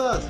¿Estás?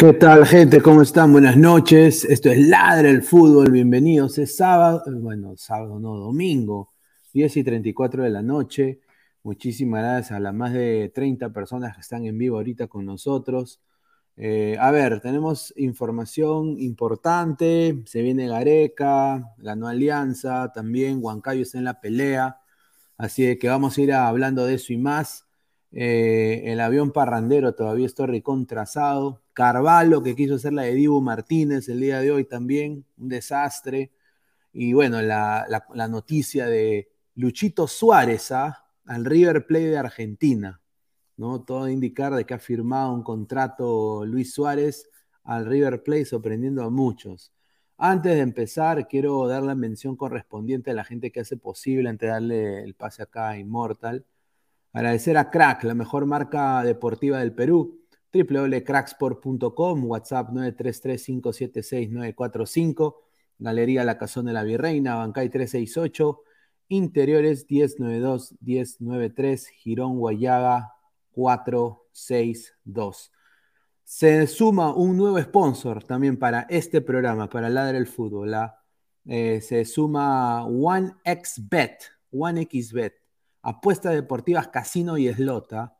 ¿Qué tal, gente? ¿Cómo están? Buenas noches. Esto es Ladra el Fútbol. Bienvenidos. Es sábado, eh, bueno, sábado no, domingo, 10 y 34 de la noche. Muchísimas gracias a las más de 30 personas que están en vivo ahorita con nosotros. Eh, a ver, tenemos información importante. Se viene Gareca, ganó Alianza, también Huancayo está en la pelea. Así que vamos a ir hablando de eso y más. Eh, el avión parrandero todavía está recontrazado. Carvalho, que quiso hacer la de Dibu Martínez el día de hoy también, un desastre. Y bueno, la, noticia de Luchito Suárez ¿ah? al River Plate de Argentina. ¿no? Todo indicar de que ha firmado un contrato Luis Suárez al River Plate, sorprendiendo a muchos. Antes de empezar, quiero dar la mención correspondiente a la gente que hace posible, antes de darle el pase acá a Immortal. Agradecer a Crack, la mejor marca deportiva del Perú, www.cracksport.com, WhatsApp 933-576-945, Galería La Cazón de la Virreina, Bancay 368, Interiores 1092-1093, Girón Guayaga 462. Se suma un nuevo sponsor también para este programa, para Ladre el Fútbol. Eh, se suma OneXBet, OneXBet apuestas deportivas, casino y eslota.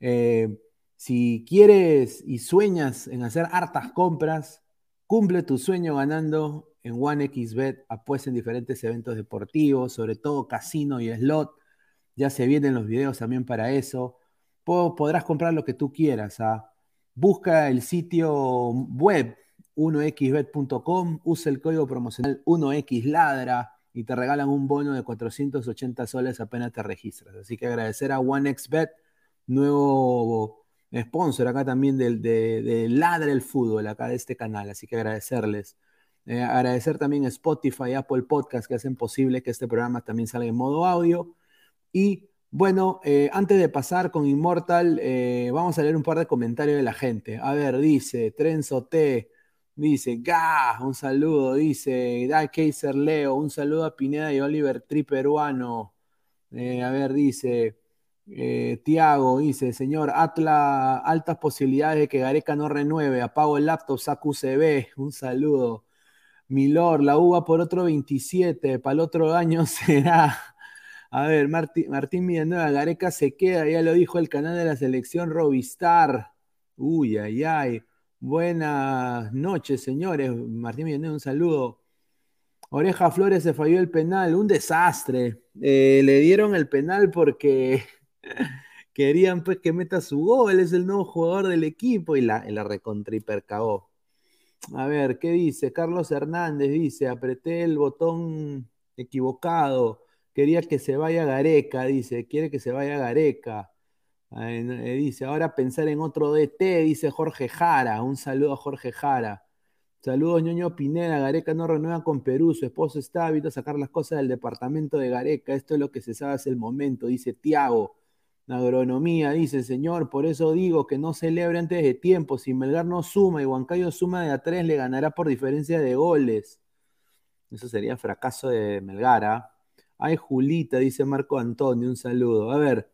Eh, si quieres y sueñas en hacer hartas compras, cumple tu sueño ganando en OneXBet, apuesta en diferentes eventos deportivos, sobre todo casino y slot. Ya se vienen los videos también para eso. podrás comprar lo que tú quieras. ¿ah? Busca el sitio web 1xbet.com, usa el código promocional 1xladra y te regalan un bono de 480 soles apenas te registras. Así que agradecer a OneXBet, nuevo sponsor acá también del, de, de Ladra el Fútbol, acá de este canal. Así que agradecerles. Eh, agradecer también a Spotify, Apple Podcast que hacen posible que este programa también salga en modo audio. Y bueno, eh, antes de pasar con Immortal, eh, vamos a leer un par de comentarios de la gente. A ver, dice Trenzo T. Dice, Gah, un saludo, dice, Da Kaiser Leo, un saludo a Pineda y Oliver Tri peruano. Eh, a ver, dice, eh, Tiago, dice, señor, Atla, altas posibilidades de que Gareca no renueve, apago el laptop, saco UCB, un saludo. Milor, la uva por otro 27, para el otro año será. A ver, Martín, Martín Villanueva, Gareca se queda, ya lo dijo el canal de la selección Robistar. Uy, ay, ay. Buenas noches, señores. Martín Villanueva, un saludo. Oreja Flores se falló el penal, un desastre. Eh, le dieron el penal porque querían pues que meta su gol, es el nuevo jugador del equipo y la, la recontra A ver, ¿qué dice? Carlos Hernández dice, apreté el botón equivocado, quería que se vaya Gareca, dice, quiere que se vaya Gareca. Eh, dice, ahora pensar en otro DT, dice Jorge Jara. Un saludo a Jorge Jara. Saludos, ñoño Pineda. Gareca no renueva con Perú. Su esposo está hábito a sacar las cosas del departamento de Gareca. Esto es lo que se sabe hace el momento, dice Tiago. Agronomía, dice señor, por eso digo que no celebre antes de tiempo. Si Melgar no suma y Huancayo suma de a tres, le ganará por diferencia de goles. Eso sería fracaso de Melgar. ¿ah? Ay, Julita, dice Marco Antonio, un saludo. A ver,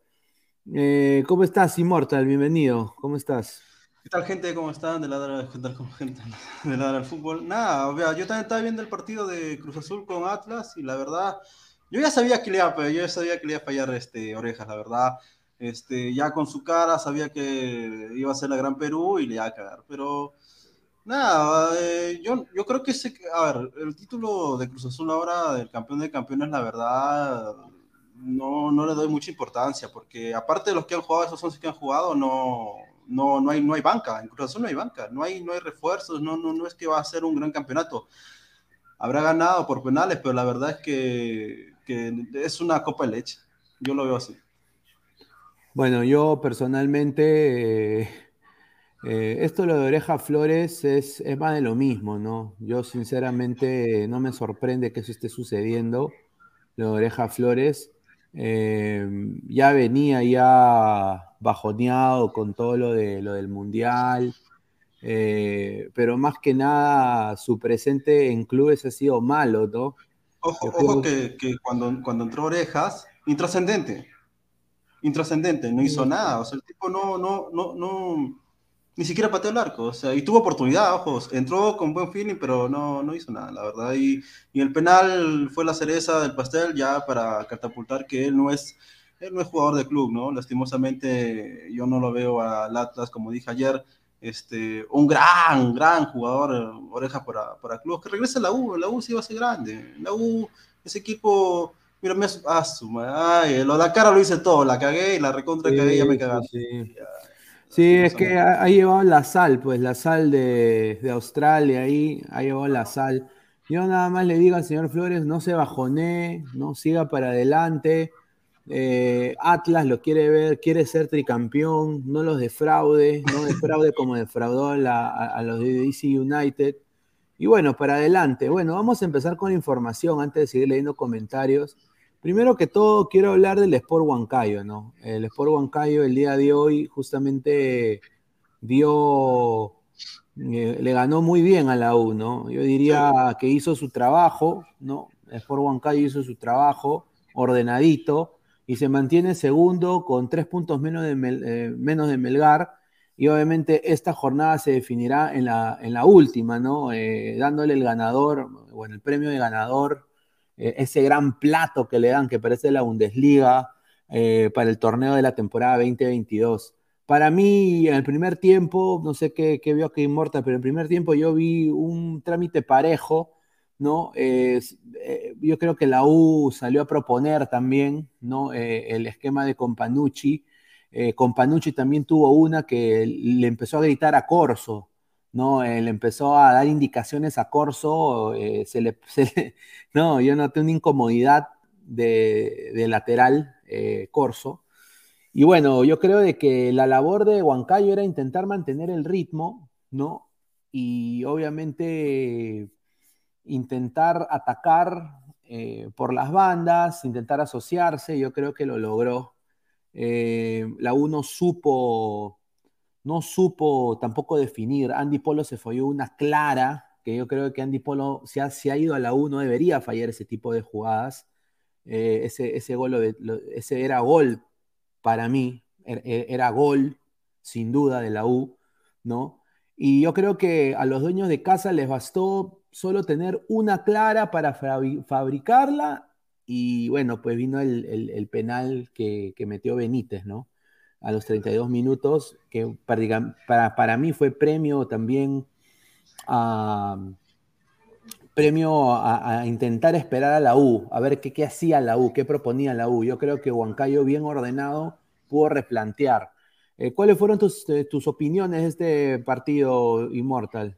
eh, ¿Cómo estás, Immortal? Bienvenido. ¿Cómo estás? ¿Qué tal, gente? ¿Cómo están? De ladrar, gente? De ladrar al fútbol. Nada, yo también estaba viendo el partido de Cruz Azul con Atlas y la verdad, yo ya sabía que le iba, yo ya sabía que le iba a fallar este, Orejas, la verdad. Este, ya con su cara sabía que iba a ser la Gran Perú y le iba a cagar, pero nada, eh, yo, yo creo que, a ver, el título de Cruz Azul ahora del campeón de campeones, la verdad, no, no le doy mucha importancia, porque aparte de los que han jugado, esos 11 que han jugado, no, no, no, hay, no hay banca, en Cruz Azul no hay banca, no hay, no hay refuerzos, no, no, no es que va a ser un gran campeonato. Habrá ganado por penales, pero la verdad es que, que es una copa de leche, yo lo veo así. Bueno, yo personalmente, eh, eh, esto lo de Oreja Flores es, es, más de lo mismo, ¿no? Yo sinceramente no me sorprende que eso esté sucediendo, lo de Oreja Flores. Eh, ya venía ya bajoneado con todo lo, de, lo del Mundial, pero más que nada su presente en clubes ha sido malo, ¿no? Ojo, ojo que, que, cuando, cuando entró Orejas, intrascendente intrascendente, no hizo nada, o sea, el tipo no, no, no, no, ni siquiera pateó el arco, o sea, y tuvo oportunidad, ojos, entró con buen feeling, pero no, no hizo nada, la verdad, y, y el penal fue la cereza del pastel ya para catapultar que él no es, él no es jugador de club, ¿no? Lastimosamente yo no lo veo al Atlas, como dije ayer, este, un gran, gran jugador, oreja para, para club, que regrese a la U, la U sí va a ser grande, la U, ese equipo Mira, me ah, ay, lo de la cara lo hice todo, la cagué y la recontra cagué y ya me cagaste. Sí, sí. es que ha, llevado la sal, pues la sal de, de, Australia ahí, ha llevado la sal. Yo nada más le digo al señor Flores, no se bajone, no siga para adelante. Eh, Atlas lo quiere ver, quiere ser tricampeón, no los defraude, no defraude como defraudó a, a los de DC United. Y bueno, para adelante. Bueno, vamos a empezar con información antes de seguir leyendo comentarios. Primero que todo, quiero hablar del Sport Huancayo, ¿no? El Sport Huancayo el día de hoy justamente dio, eh, le ganó muy bien a la U, ¿no? Yo diría que hizo su trabajo, ¿no? El Sport Huancayo hizo su trabajo ordenadito y se mantiene segundo con tres puntos menos de, eh, menos de Melgar. Y obviamente esta jornada se definirá en la, en la última, ¿no? Eh, dándole el ganador, bueno, el premio de ganador eh, ese gran plato que le dan, que parece la Bundesliga, eh, para el torneo de la temporada 2022. Para mí, en el primer tiempo, no sé qué, vio que Inmortal, pero en el primer tiempo yo vi un trámite parejo, ¿no? Eh, yo creo que la U salió a proponer también, ¿no? el esquema de Companucci. Companucci también tuvo una que le empezó a gritar a Corso, ¿no? Él empezó a dar indicaciones a Corso, eh, se, le, no, yo noté una incomodidad de, lateral eh, Corso. Y bueno, yo creo de que la labor de Huancayo era intentar mantener el ritmo, ¿no? Y obviamente intentar atacar eh, por las bandas, intentar asociarse, yo creo que lo logró. la UNO supo no supo tampoco definir. Andy Polo se falló una clara, que yo creo que Andy Polo, si ha, ha ido a la U, no debería fallar ese tipo de jugadas. Eh, ese, ese, gol, ese era gol para mí, er, er, era, gol, sin duda, de la U, ¿no? Y yo creo que a los dueños de casa les bastó solo tener una clara para fabricarla y bueno, pues vino el, penal que, que, metió Benítez, ¿no? A los 32 minutos, que para, para, mí fue premio también a, premio a, intentar esperar a la U, a ver qué, qué hacía la U, qué proponía la U. Yo creo que Huancayo, bien ordenado, pudo replantear. Eh, ¿Cuáles fueron tus, eh, tus opiniones de este partido Inmortal?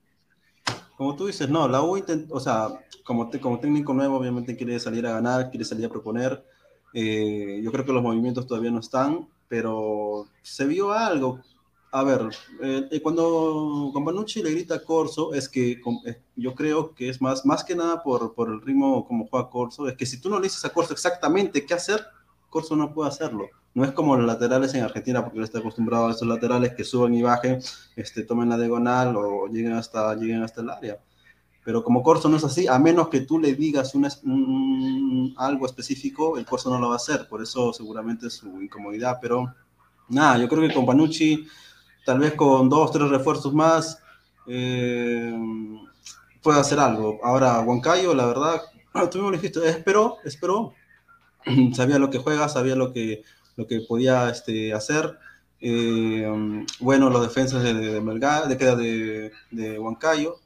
Como tú dices, no, la U, o sea, como, como técnico nuevo, obviamente quiere salir a ganar, quiere salir a proponer. Eh, yo creo que los movimientos todavía no están pero se vio algo. A ver, eh, eh, cuando Companucci le grita a Corso, es que eh, yo creo que es más, más que nada por, por el ritmo como juega Corso, es que si tú no le dices a Corso exactamente qué hacer, Corso no puede hacerlo. No es como los laterales en Argentina, porque él está acostumbrado a esos laterales que suben y bajen, este, tomen la diagonal o lleguen hasta, lleguen hasta el área. Pero como Corso no es así, a menos que tú le digas un, algo específico, el Corso no lo va a hacer. Por eso seguramente es su incomodidad. Pero nada, yo creo que con Panucci, tal vez con dos, tres refuerzos más, eh, puede hacer algo. Ahora, Huancayo, la verdad, tú me lo dijiste, esperó, esperó. sabía lo que juega, sabía lo que, lo que podía este, hacer. Eh, bueno, los defensas de, de Melgar, de, de, de Huancayo.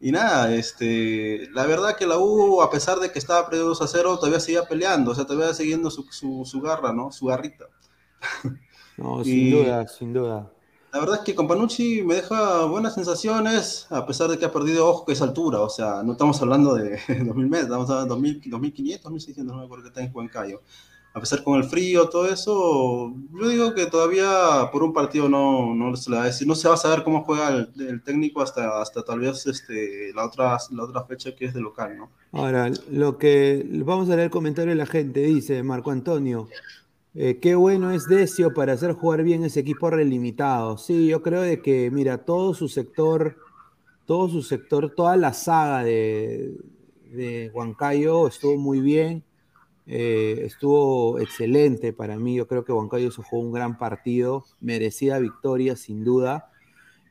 Y nada, este, la verdad que la U, a pesar de que estaba perdiendo 2 a 0, todavía seguía peleando, o sea, todavía siguiendo su, su, su garra, ¿no? Su garrita. No, sin duda, sin duda. La verdad es que con Panucci me deja buenas sensaciones, a pesar de que ha perdido ojo que es altura, o sea, no estamos hablando de 2000 metros, estamos hablando de 2000, 2500, 2600, no me acuerdo que está en Huancayo. A pesar con el frío, todo eso, yo digo que todavía por un partido no, no se le va a decir, no se va a saber cómo juega el, técnico hasta, hasta tal vez este, la, otra, la otra fecha que es de local, ¿no? Ahora, lo que vamos a leer el comentario de la gente, dice Marco Antonio, eh, qué bueno es Decio para hacer jugar bien ese equipo relimitado. Sí, yo creo de que, mira, todo su sector, todo su sector, toda la saga de, de Huancayo estuvo muy bien, eh, estuvo excelente para mí. Yo creo que Huancayo se jugó un gran partido, merecida victoria sin duda.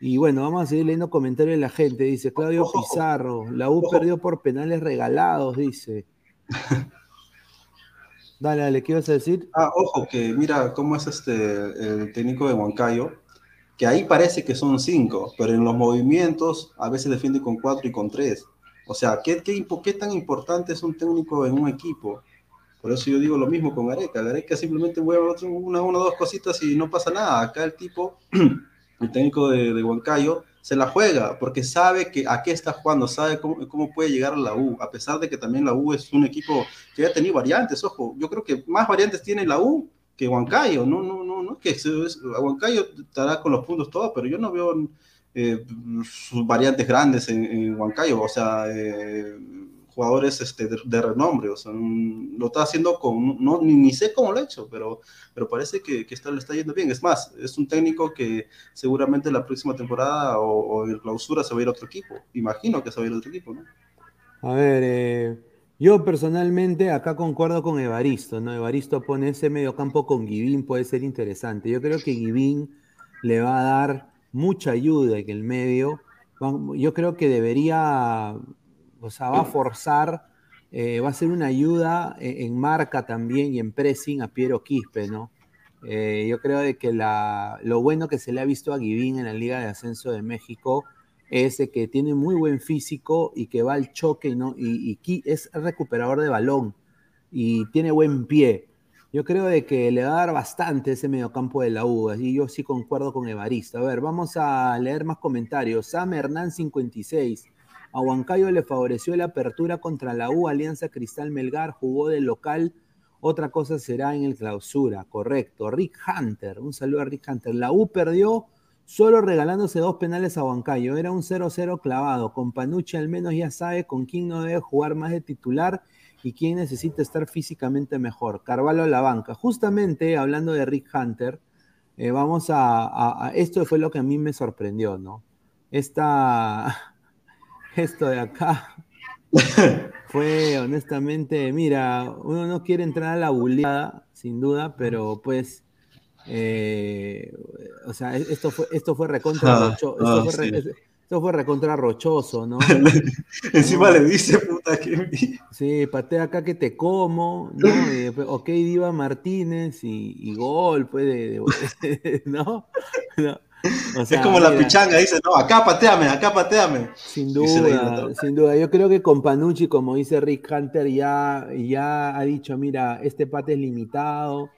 Y bueno, vamos a seguir leyendo comentarios de la gente. Dice Claudio Pizarro, la U perdió por penales regalados, dice. Dale, dale, ¿qué ibas a decir? Ah, ojo, que mira cómo es este el técnico de Huancayo, que ahí parece que son cinco, pero en los movimientos a veces defiende con cuatro y con tres. O sea, ¿qué, qué, qué tan importante es un técnico en un equipo? Por eso yo digo lo mismo con Gareca. Gareca simplemente mueve una, o dos cositas y no pasa nada. Acá el tipo, el técnico de, de Huancayo, se la juega porque sabe que a qué está jugando, sabe cómo, cómo, puede llegar a la U, a pesar de que también la U es un equipo que ha tenido variantes, ojo, yo creo que más variantes tiene la U que Huancayo, no, no, no, no, que Huancayo estará con los puntos todos, pero yo no veo eh, sus variantes grandes en, en Huancayo, o sea, eh, jugadores este, de, renombre, o sea, lo está haciendo con, no, ni, ni, sé cómo lo ha hecho, pero, pero parece que, que está, le está yendo bien. Es más, es un técnico que seguramente la próxima temporada o, o clausura se va a ir a otro equipo. Imagino que se va a ir a otro equipo, ¿no? A ver, eh, yo personalmente acá concuerdo con Evaristo, ¿no? Evaristo pone ese mediocampo con Guivín, puede ser interesante. Yo creo que Guivín le va a dar mucha ayuda en el medio. Yo creo que debería o sea, va a forzar, eh, va a ser una ayuda en, en, marca también y en pressing a Piero Quispe, ¿no? Eh, yo creo de que la, lo bueno que se le ha visto a Guivín en la Liga de Ascenso de México es que tiene muy buen físico y que va al choque no, y, y es recuperador de balón y tiene buen pie. Yo creo de que le va a dar bastante ese mediocampo de la U, y yo sí concuerdo con Evaristo. A ver, vamos a leer más comentarios. Sam Hernán 56. A Huancayo le favoreció la apertura contra la U, Alianza Cristal Melgar, jugó de local. Otra cosa será en el clausura, correcto. Rick Hunter, un saludo a Rick Hunter. La U perdió solo regalándose dos penales a Huancayo. Era un 0-0 clavado. Con Panucci al menos ya sabe con quién no debe jugar más de titular y quién necesita estar físicamente mejor. Carvalho a la banca. Justamente hablando de Rick Hunter, eh, vamos a, a, a, Esto fue lo que a mí me sorprendió, ¿no? Esta esto de acá fue honestamente, mira, uno no quiere entrar a la buleada, sin duda, pero pues, eh, o sea, esto fue, esto fue recontra ah, rochoso, esto, ah, fue, sí. esto fue recontra rochoso, ¿no? Encima le dice, puta que... Sí, patea acá que te como, ¿no? Y, ok, Diva Martínez y, y gol, pues, de, de, ¿no? ¿no? O sea, es como la mira, pichanga, dice, no, acá pateame, acá pateame. Sin duda, sin duda. Yo creo que con Panucci, como dice Rick Hunter, ya, ya ha dicho, mira, este pate es limitado.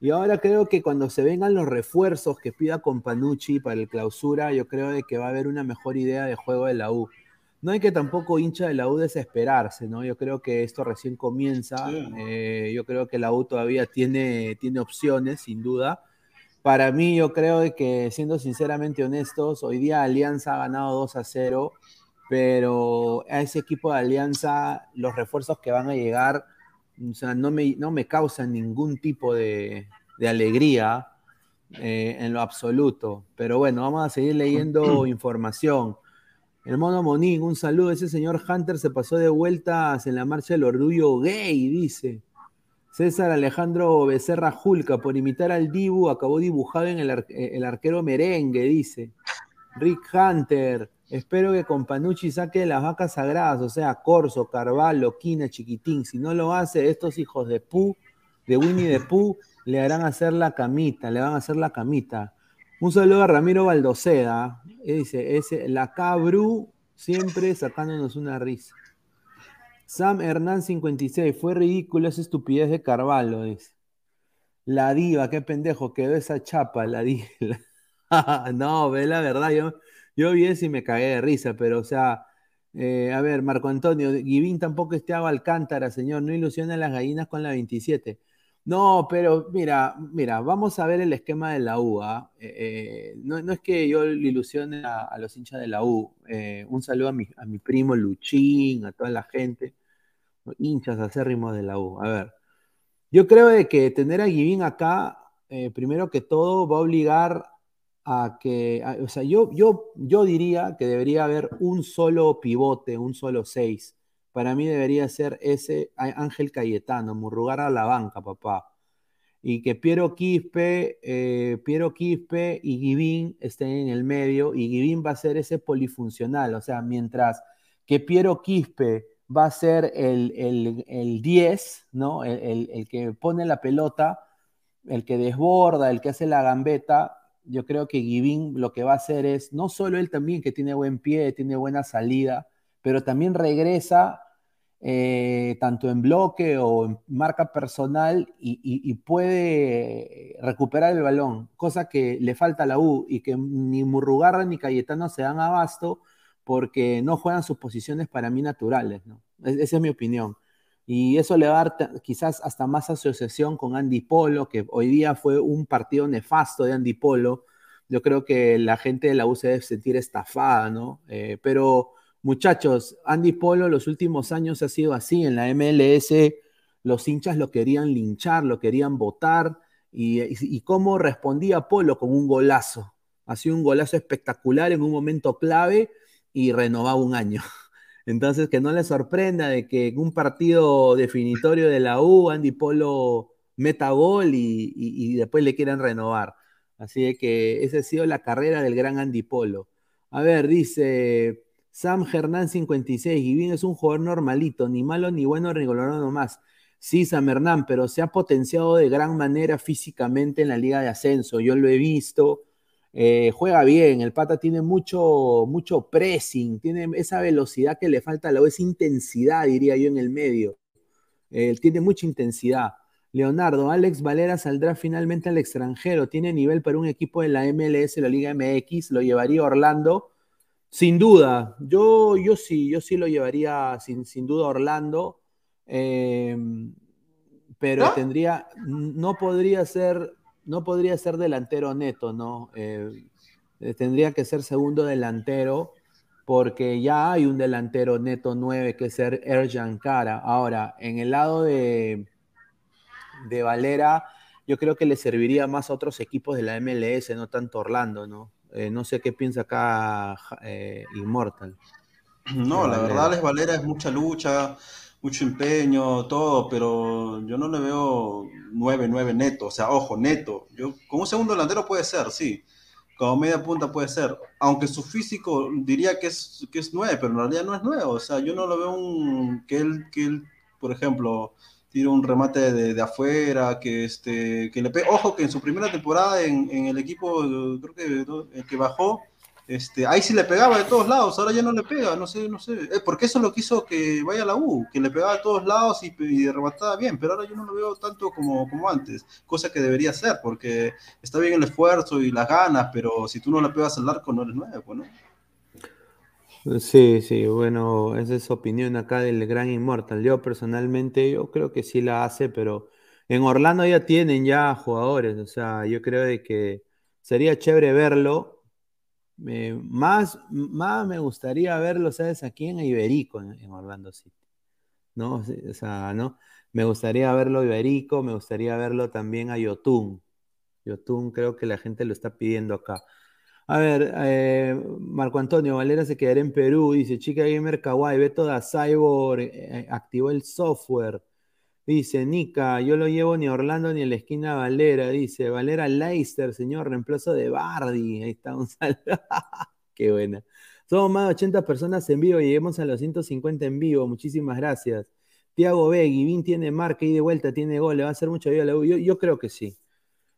Y ahora creo que cuando se vengan los refuerzos que pida con Panucci para el clausura, yo creo de que va a haber una mejor idea de juego de la U. No hay que tampoco hincha de la U desesperarse, ¿no? Yo creo que esto recién comienza. Sí. Eh, yo creo que la U todavía tiene, tiene opciones, sin duda para mí, yo creo que, siendo sinceramente honestos, hoy día Alianza ha ganado 2 a 0, pero a ese equipo de Alianza, los refuerzos que van a llegar, o sea, no me, no me causan ningún tipo de, de alegría eh, en lo absoluto. Pero bueno, vamos a seguir leyendo información. El mono Monín, un saludo. Ese señor Hunter se pasó de vueltas en la marcha del orgullo gay, dice. César Alejandro Becerra Julca, por imitar al Dibu, acabó dibujado en el, ar el arquero merengue, dice. Rick Hunter, Espero que con Panucci saque las vacas sagradas, o sea, Corso, Carvalho, Quina, Chiquitín. Si no lo hace, estos hijos de Pu, de Winnie de Pu, le harán hacer la camita, le van a hacer la camita. Un saludo a Ramiro Baldoceda. Dice, ese, la Cabru siempre sacándonos una risa. Sam Hernán 56, fue ridículo esa estupidez de Carvalho, dice. La diva, qué pendejo, quedó esa chapa, la diva. no, ve la verdad, yo yo vi eso y me cagué de risa, pero o sea, eh, a ver, Marco Antonio, Givín tampoco es Thiago Alcántara, señor, no ilusiona a las gallinas con la 27. No, pero mira, mira, vamos a ver el esquema de la U. ¿ah? Eh, eh, no, es que yo le ilusione a, los hinchas de la U. un saludo a mi, a mi primo Luchín, a toda la gente, hinchas acérrimos de la U. A ver, yo creo de que tener a Givín acá, primero que todo, va a obligar a que, o sea, yo, yo, yo diría que debería haber un solo pivote, un solo seis. Para mí debería ser ese Ángel Cayetano, Murrugar a la banca, papá. Y que Piero Quispe, eh, Piero Quispe y Givín estén en el medio, y Givín va a ser ese polifuncional, o sea, mientras que Piero Quispe va a ser el, el, 10, ¿no? El, el que pone la pelota, el que desborda, el que hace la gambeta, yo creo que Givín lo que va a hacer es, no solo él también que tiene buen pie, tiene buena salida, pero también regresa eh, tanto en bloque o en marca personal y, puede recuperar el balón, cosa que le falta a la U y que ni Murrugarra ni Cayetano se dan abasto porque no juegan sus posiciones para mí naturales. ¿no? esa es mi opinión. Y eso le va a dar quizás hasta más asociación con Andy Polo, que hoy día fue un partido nefasto de Andy Polo. Yo creo que la gente de la U se debe sentir estafada, ¿no? Eh, pero muchachos, Andy Polo los últimos años ha sido así. En la MLS los hinchas lo querían linchar, lo querían votar. Y, y, cómo respondía Polo con un golazo. Ha sido un golazo espectacular en un momento clave y renovaba un año. Entonces, que no le sorprenda de que en un partido definitorio de la U, Andy Polo meta gol y, después le quieran renovar. Así que esa ha sido la carrera del gran Andy Polo. A ver, dice Sam Hernán 56, y bien es un jugador normalito, ni malo, ni bueno, ni golorado más. Sí, Sam Hernán, pero se ha potenciado de gran manera físicamente en la Liga de Ascenso. Yo lo he visto, eh, juega bien, el pata tiene mucho, mucho pressing, tiene esa velocidad que le falta a la esa intensidad, diría yo, en el medio. tiene mucha intensidad. Leonardo, Alex Valera saldrá finalmente al extranjero, tiene nivel para un equipo de la MLS, la Liga MX, lo llevaría Orlando. Sin duda, yo, yo sí, yo sí lo llevaría sin, sin duda Orlando, em, pero tendría, no podría ser no podría ser delantero neto, ¿no? Eh, tendría que ser segundo delantero porque ya hay un delantero neto 9 que es Erjan Cara. Ahora, en el lado de, de Valera, yo creo que le serviría más a otros equipos de la MLS, no tanto Orlando, ¿no? Eh, no sé qué piensa acá Immortal. No, la verdad, Alex Valera es mucha lucha, mucho empeño, todo, pero yo no le veo 9-9 neto, o sea, ojo, neto. Yo, como un segundo delantero puede ser, sí. Como media punta puede ser. Aunque su físico diría que es, que es 9, pero en realidad no es 9. O sea, yo no lo veo un, que él, que él por ejemplo, tire un remate de, de, afuera, que, este, que le pegue. Ojo que en su primera temporada en, en el equipo, creo que, el que bajó, este, ahí sí le pegaba de todos lados, ahora ya no le pega, no sé, no sé. Eh, porque eso lo quiso que vaya a la U, que le pegaba de todos lados y, y remataba bien, pero ahora yo no lo veo tanto como, como antes, cosa que debería ser, porque está bien el esfuerzo y las ganas, pero si tú no le pegas al arco no eres nuevo, ¿no? Sí, sí, bueno, esa es opinión acá del gran Inmortal. Yo personalmente, yo creo que sí la hace, pero en Orlando ya tienen ya jugadores, o sea, yo creo de que sería chévere verlo, más, más me gustaría verlo, ¿sabes? Aquí en Iberico, en, Orlando City. ¿No? O sea, ¿no? Me gustaría verlo Iberico, me gustaría verlo también a Yotun. Yotun creo que la gente lo está pidiendo acá. A ver, eh, Marco Antonio Valera se quedará en Perú, dice Chica Gamer Kawaii, ve toda Cyborg, eh, activó el software. Dice, Nica, yo lo llevo ni a Orlando ni a la esquina Valera. Dice, Valera Leicester, señor, reemplazo de Bardi. Ahí está un saludo. Qué buena. Somos más de 80 personas en vivo lleguemos a los 150 en vivo. Muchísimas gracias. Tiago B, Guivín tiene marca y de vuelta tiene gol. Le va a hacer mucha vida a la U. Yo, creo que sí.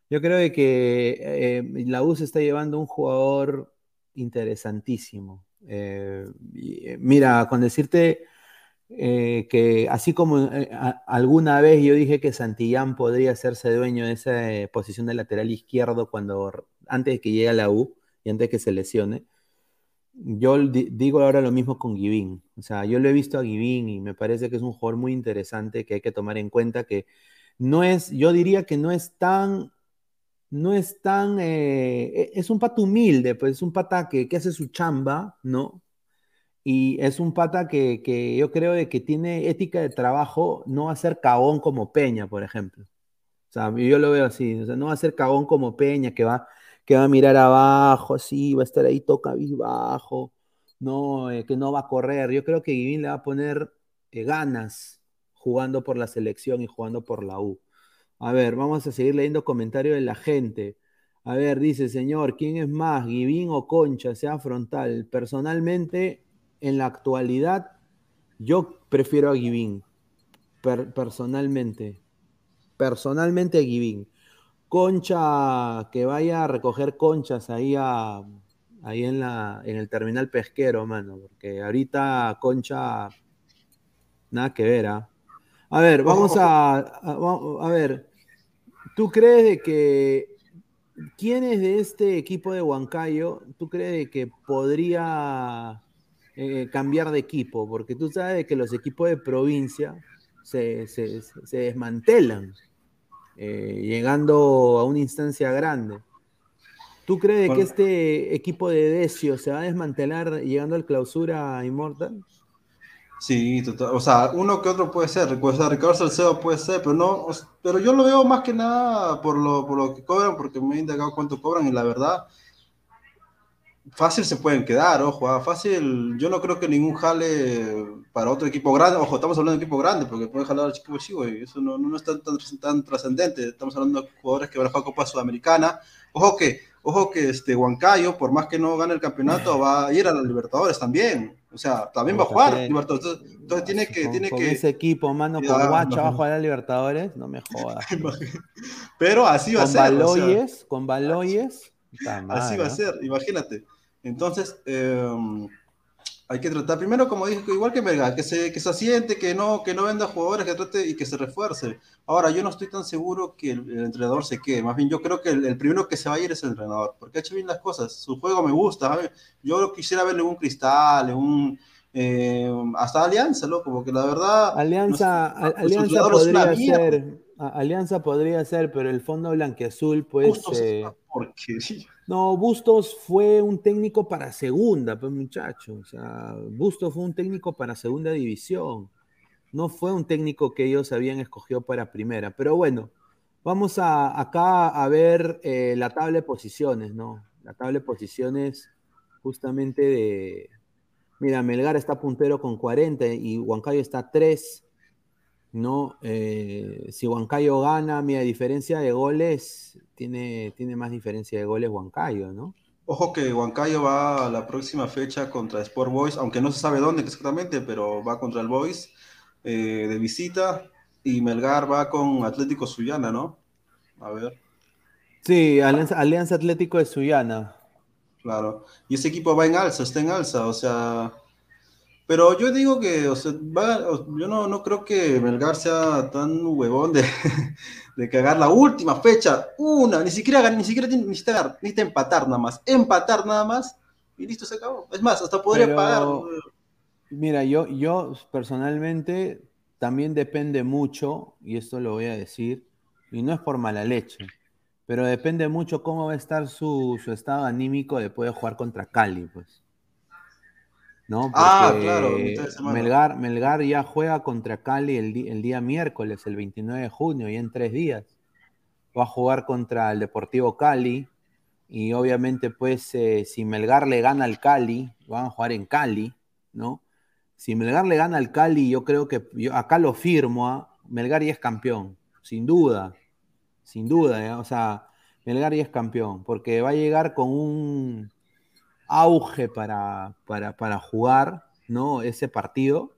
Yo creo que eh, la U se está llevando un jugador interesantísimo. Eh, eh, mira, con decirte que así como alguna vez yo dije que Santillán podría hacerse dueño de esa posición de lateral izquierdo cuando antes de que llegue a la U y antes de que se lesione, yo digo ahora lo mismo con Givín. O sea, yo lo he visto a Givín y me parece que es un jugador muy interesante que hay que tomar en cuenta que no es, yo diría que no es tan, no es tan, eh, e, es un pata humilde, pues es un pata que, hace su chamba, ¿no? Y es un pata que, que, yo creo de que tiene ética de trabajo, no va a ser cagón como Peña, por ejemplo. O sea, yo lo veo así, o sea, no va a ser cagón como Peña, que va que va a mirar abajo, así, va a estar ahí toca bajo, no, eh, que no va a correr. Yo creo que Guivín le va a poner eh, ganas jugando por la selección y jugando por la U. A ver, vamos a seguir leyendo comentarios de la gente. A ver, dice, señor, ¿quién es más, Guivín o Concha, sea frontal? Personalmente, en la actualidad, yo prefiero a Guivín. personalmente. Personalmente a Guivín. Concha, que vaya a recoger conchas ahí, ahí en, la, en el terminal pesquero, mano, porque ahorita Concha, nada que ver, ¿ah? A ver, vamos a, a, ver, ¿tú crees de que quién es de este equipo de Huancayo, tú crees que podría eh, cambiar de equipo? Porque tú sabes que los equipos de provincia se, se desmantelan. Eh, llegando a una instancia grande. ¿Tú crees que este equipo de Decio se va a desmantelar llegando al clausura Immortal? Sí, total. O sea, uno que otro puede ser. O sea, Ricardo Salcedo puede ser, pero no. Pero yo lo veo más que nada por lo, por lo que cobran, porque me he indagado cuánto cobran y la verdad, fácil se pueden quedar, ojo, ah, fácil. Yo no creo que ningún jale para otro equipo grande, ojo, estamos hablando de equipo grande, porque pueden jalar al equipo chico y eso no, no, es tan, tan, trascendente. Estamos hablando de jugadores que van a jugar Copa Sudamericana. Ojo que, ojo que este Huancayo, por más que no gane el campeonato, va a ir a los Libertadores también. O sea, también va a jugar Libertadores. Entonces, tiene que. Con, tiene con que... ese equipo, mano, con Guacha va a jugar a Libertadores, no me jodas. Pero así va a ser. Baloyes, con Baloyes, así va a ser, imagínate. Entonces, em, hay que tratar, primero, como dije, igual que Melgar, que se, que se asiente, que no, que no venda jugadores, que trate y que se refuerce. Ahora, yo no estoy tan seguro que el, entrenador se quede. Más bien, yo creo que el, primero que se va a ir es el entrenador, porque ha hecho bien las cosas. Su juego me gusta. Yo quisiera verle un cristal, un. Eh, hasta Alianza, ¿no? Como que la verdad. Alianza, Alianza podría ser. Alianza podría ser, pero el fondo blanqueazul, pues. Eh, no, Bustos fue un técnico para segunda, pues muchacho. O sea, Bustos fue un técnico para segunda división. No fue un técnico que ellos habían escogido para primera. Pero bueno, vamos a, acá a ver eh, la tabla de posiciones, ¿no? La tabla de posiciones justamente de... Mira, Melgar está puntero con 40 y Huancayo está 3. ¿No? Eh, si Huancayo gana, mi diferencia de goles, tiene, tiene más diferencia de goles Huancayo, ¿no? Ojo que Huancayo va a la próxima fecha contra Sport Boys, aunque no se sabe dónde exactamente, pero va contra el Boys eh, de visita y Melgar va con Atlético Suyana, ¿no? A ver. Sí, Alianza, Alianza Atlético de Suyana. Claro, y ese equipo va en alza, está en alza, o sea, pero yo digo que, o sea, yo no, no, creo que Melgar sea tan huevón de, de cagar la última fecha, una, ni siquiera ni siquiera necesita, necesita empatar nada más, empatar nada más y listo, se acabó. Es más, hasta podría pagar. Mira, yo, yo personalmente también depende mucho, y esto lo voy a decir, y no es por mala leche, pero depende mucho cómo va a estar su, su estado anímico después de jugar contra Cali, pues. ¿No? ah, claro. Melgar, Melgar ya juega contra Cali el, día miércoles, el 29 de junio, y en tres días. Va a jugar contra el Deportivo Cali. Y obviamente, pues, eh, si Melgar le gana al Cali, van a jugar en Cali, ¿no? Si Melgar le gana al Cali, yo creo que yo acá lo firmo, ¿ah? Melgar ya es campeón, sin duda, sin duda, ¿eh? o sea, Melgar ya es campeón, porque va a llegar con un, auge para, para, para jugar, ¿no? Ese partido.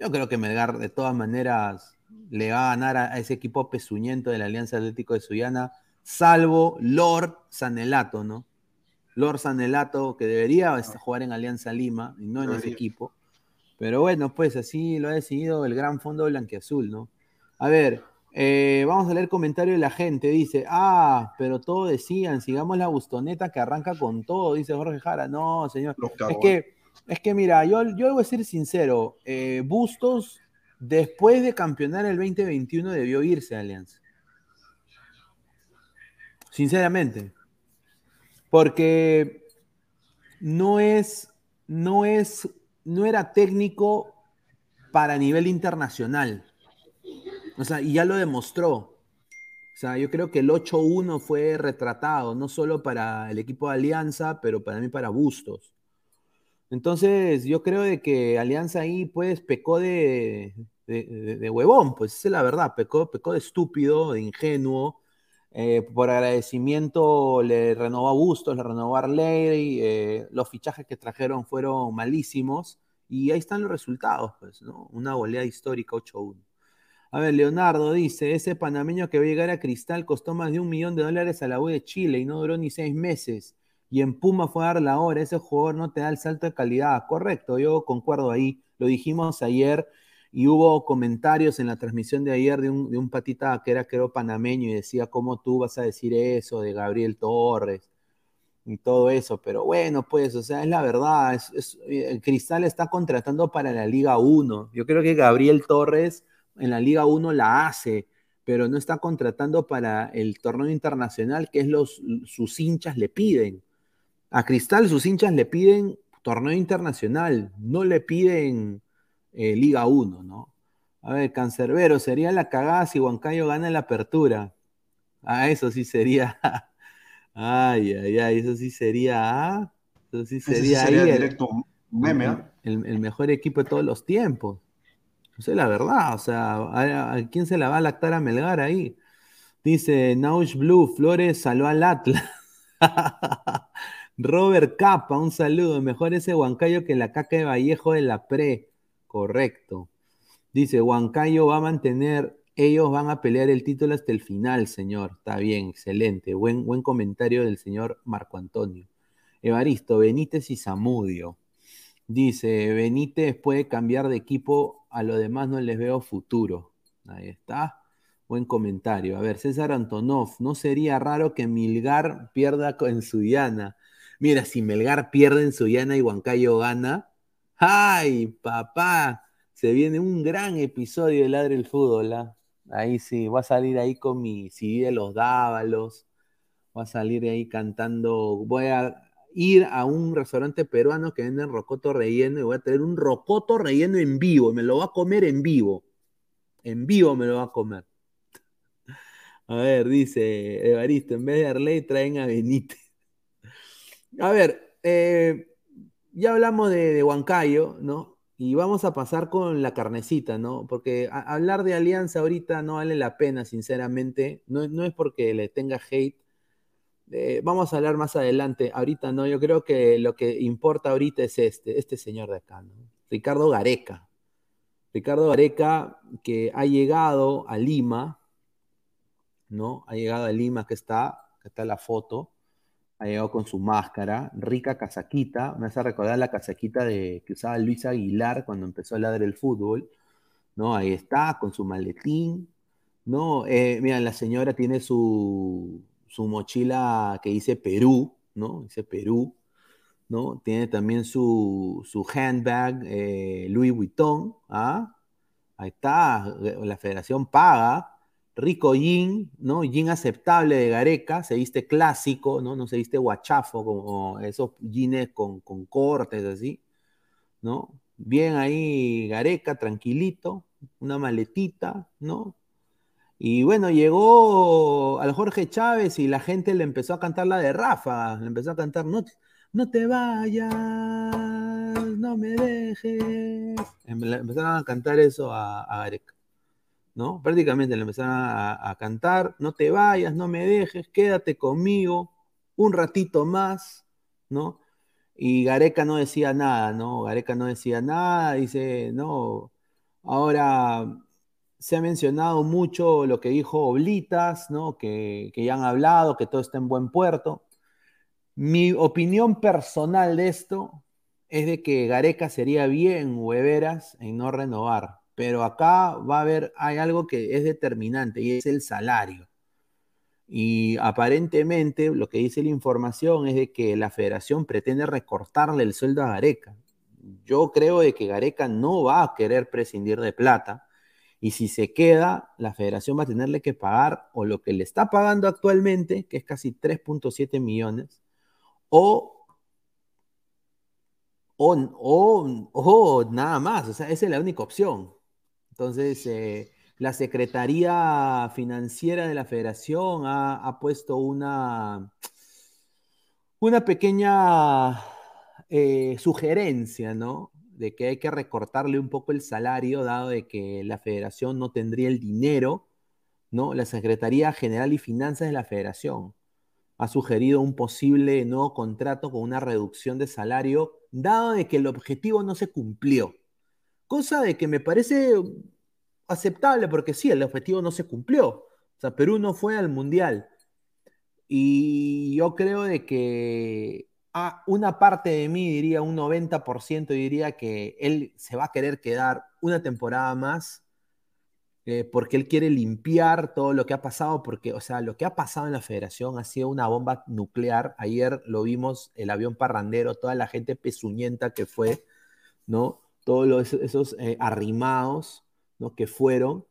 Yo creo que Melgar, de todas maneras, le va a ganar a, ese equipo pezuñento de la Alianza Atlético de Suyana, salvo Lord Sanelato, ¿no? Lord Sanelato, que debería jugar en Alianza Lima y no en ese equipo. Pero bueno, pues así lo ha decidido el gran fondo blanqueazul, ¿no? A ver, eh, vamos a leer comentario de la gente. Dice, ah, pero todo decían, sigamos la bustoneta que arranca con todo, dice Jorge Jara. No, señor. Es que, es que mira, yo, yo voy a ser sincero. Eh, Bustos, después de campeonar el 2021, debió irse a Alianza. Sinceramente. Porque no es, no es, no era técnico para nivel internacional. O sea, y ya lo demostró. O sea, yo creo que el 8-1 fue retratado, no solo para el equipo de Alianza, pero para mí para Bustos. Entonces, yo creo de que Alianza ahí, pues, pecó de, de, huevón, pues, esa es la verdad, pecó, pecó de estúpido, de ingenuo. Eh, por agradecimiento le renovó a Bustos, le renovó a Arley, eh, los fichajes que trajeron fueron malísimos, y ahí están los resultados, pues, ¿no? Una goleada histórica 8-1. A ver, Leonardo dice, ese panameño que va a llegar a Cristal costó más de un millón de dólares a la U de Chile y no duró ni seis meses. Y en Puma fue a dar la hora, ese jugador no te da el salto de calidad. Correcto, yo concuerdo ahí. Lo dijimos ayer y hubo comentarios en la transmisión de ayer de un, de un patita que era panameño y decía, ¿cómo tú vas a decir eso de Gabriel Torres? y todo eso, pero bueno, pues, o sea, es la verdad, el Cristal está contratando para la Liga 1. Yo creo que Gabriel Torres en la Liga 1 la hace, pero no está contratando para el torneo internacional, que es los sus hinchas le piden. A Cristal sus hinchas le piden torneo internacional, no le piden eh, Liga 1, ¿no? A ver, Cancerbero, sería la cagada si Huancayo gana la apertura. Ah, eso sí sería. ay, ay, ay, eso sí sería. Ah, eso sí sería, ahí directo meme, el, mejor equipo de todos los tiempos. Eso es la verdad, o sea, ¿a, quién se la va a lactar a Melgar ahí? Dice Naush Blue, Flores saló al Atlas. Robert Capa, un saludo. Mejor ese Huancayo que la caca de Vallejo de la Pre. Correcto. Dice, Huancayo va a mantener, ellos van a pelear el título hasta el final, señor. Está bien, excelente. Buen, buen comentario del señor Marco Antonio. Evaristo, Benítez y Zamudio. Dice, Benítez puede cambiar de equipo, a lo demás no les veo futuro. Ahí está. Buen comentario. A ver, César Antonov, ¿no sería raro que Milgar pierda en Suyana? Mira, si Melgar pierde en Suyana y Huancayo gana, ¡ay, papá! Se viene un gran episodio de Ladre el Fútbol. ¿ah? Ahí sí, va a salir ahí con mi CD de los Dávalos. Va a salir ahí cantando. Voy a ir a un restaurante peruano que venden rocoto relleno y voy a tener un rocoto relleno en vivo. Y me lo va a comer en vivo. En vivo me lo va a comer. A ver, dice Evaristo, en vez de Arley traen a Benítez. A ver, eh, ya hablamos de, Huancayo, ¿no? Y vamos a pasar con la carnecita, ¿no? Porque hablar de alianza ahorita no vale la pena, sinceramente. No, no es porque le tenga hate. Eh, vamos a hablar más adelante. Ahorita no, yo creo que lo que importa ahorita es este, este señor de acá, ¿no? Ricardo Gareca. Ricardo Gareca, que ha llegado a Lima, ¿no? Ha llegado a Lima, que está, que está la foto ha llegado con su máscara, rica casaquita, me hace recordar la casaquita de, que usaba Luis Aguilar cuando empezó a ladrar el fútbol, ¿no? Ahí está, con su maletín, ¿no? Eh, mira, la señora tiene su, su mochila que dice Perú, ¿no? Dice Perú, ¿no? Tiene también su, su handbag eh, Louis Vuitton, ¿ah? Ahí está, la federación paga, rico jean, ¿no? Jean aceptable de Gareca, se viste clásico, ¿no? No se viste guachafo, como esos jeans con, con cortes así, ¿no? Bien ahí Gareca, tranquilito, una maletita, ¿no? Y bueno, llegó al Jorge Chávez y la gente le empezó a cantar la de Rafa, le empezó a cantar, no, no te vayas, no me dejes. Empezaron a cantar eso a, a Gareca. ¿no? Prácticamente le empezaron a, cantar, no te vayas, no me dejes, quédate conmigo un ratito más, ¿no? y Gareca no decía nada, ¿no? Gareca no decía nada, dice, no, ahora se ha mencionado mucho lo que dijo Oblitas, ¿no? Que, que ya han hablado, que todo está en buen puerto. Mi opinión personal de esto es de que Gareca sería bien hueveras en no renovar, pero acá va a haber, hay algo que es determinante y es el salario. Y aparentemente lo que dice la información es de que la federación pretende recortarle el sueldo a Gareca. Yo creo de que Gareca no va a querer prescindir de plata y si se queda, la federación va a tenerle que pagar o lo que le está pagando actualmente, que es casi 3.7 millones, o, o, o, nada más. O sea, esa es la única opción. Entonces, eh, la Secretaría Financiera de la Federación ha, puesto una, una pequeña eh, sugerencia, ¿no? De que hay que recortarle un poco el salario, dado de que la federación no tendría el dinero, ¿no? La Secretaría General y Finanzas de la Federación ha sugerido un posible nuevo contrato con una reducción de salario, dado de que el objetivo no se cumplió. Cosa de que me parece aceptable porque sí, el objetivo no se cumplió. O sea, Perú no fue al Mundial. Y yo creo de que a una parte de mí diría, un 90% diría que él se va a querer quedar una temporada más eh, porque él quiere limpiar todo lo que ha pasado, porque, o sea, lo que ha pasado en la federación ha sido una bomba nuclear. Ayer lo vimos, el avión parrandero, toda la gente pezuñenta que fue, ¿no? Todos esos eh, arrimados que fueron,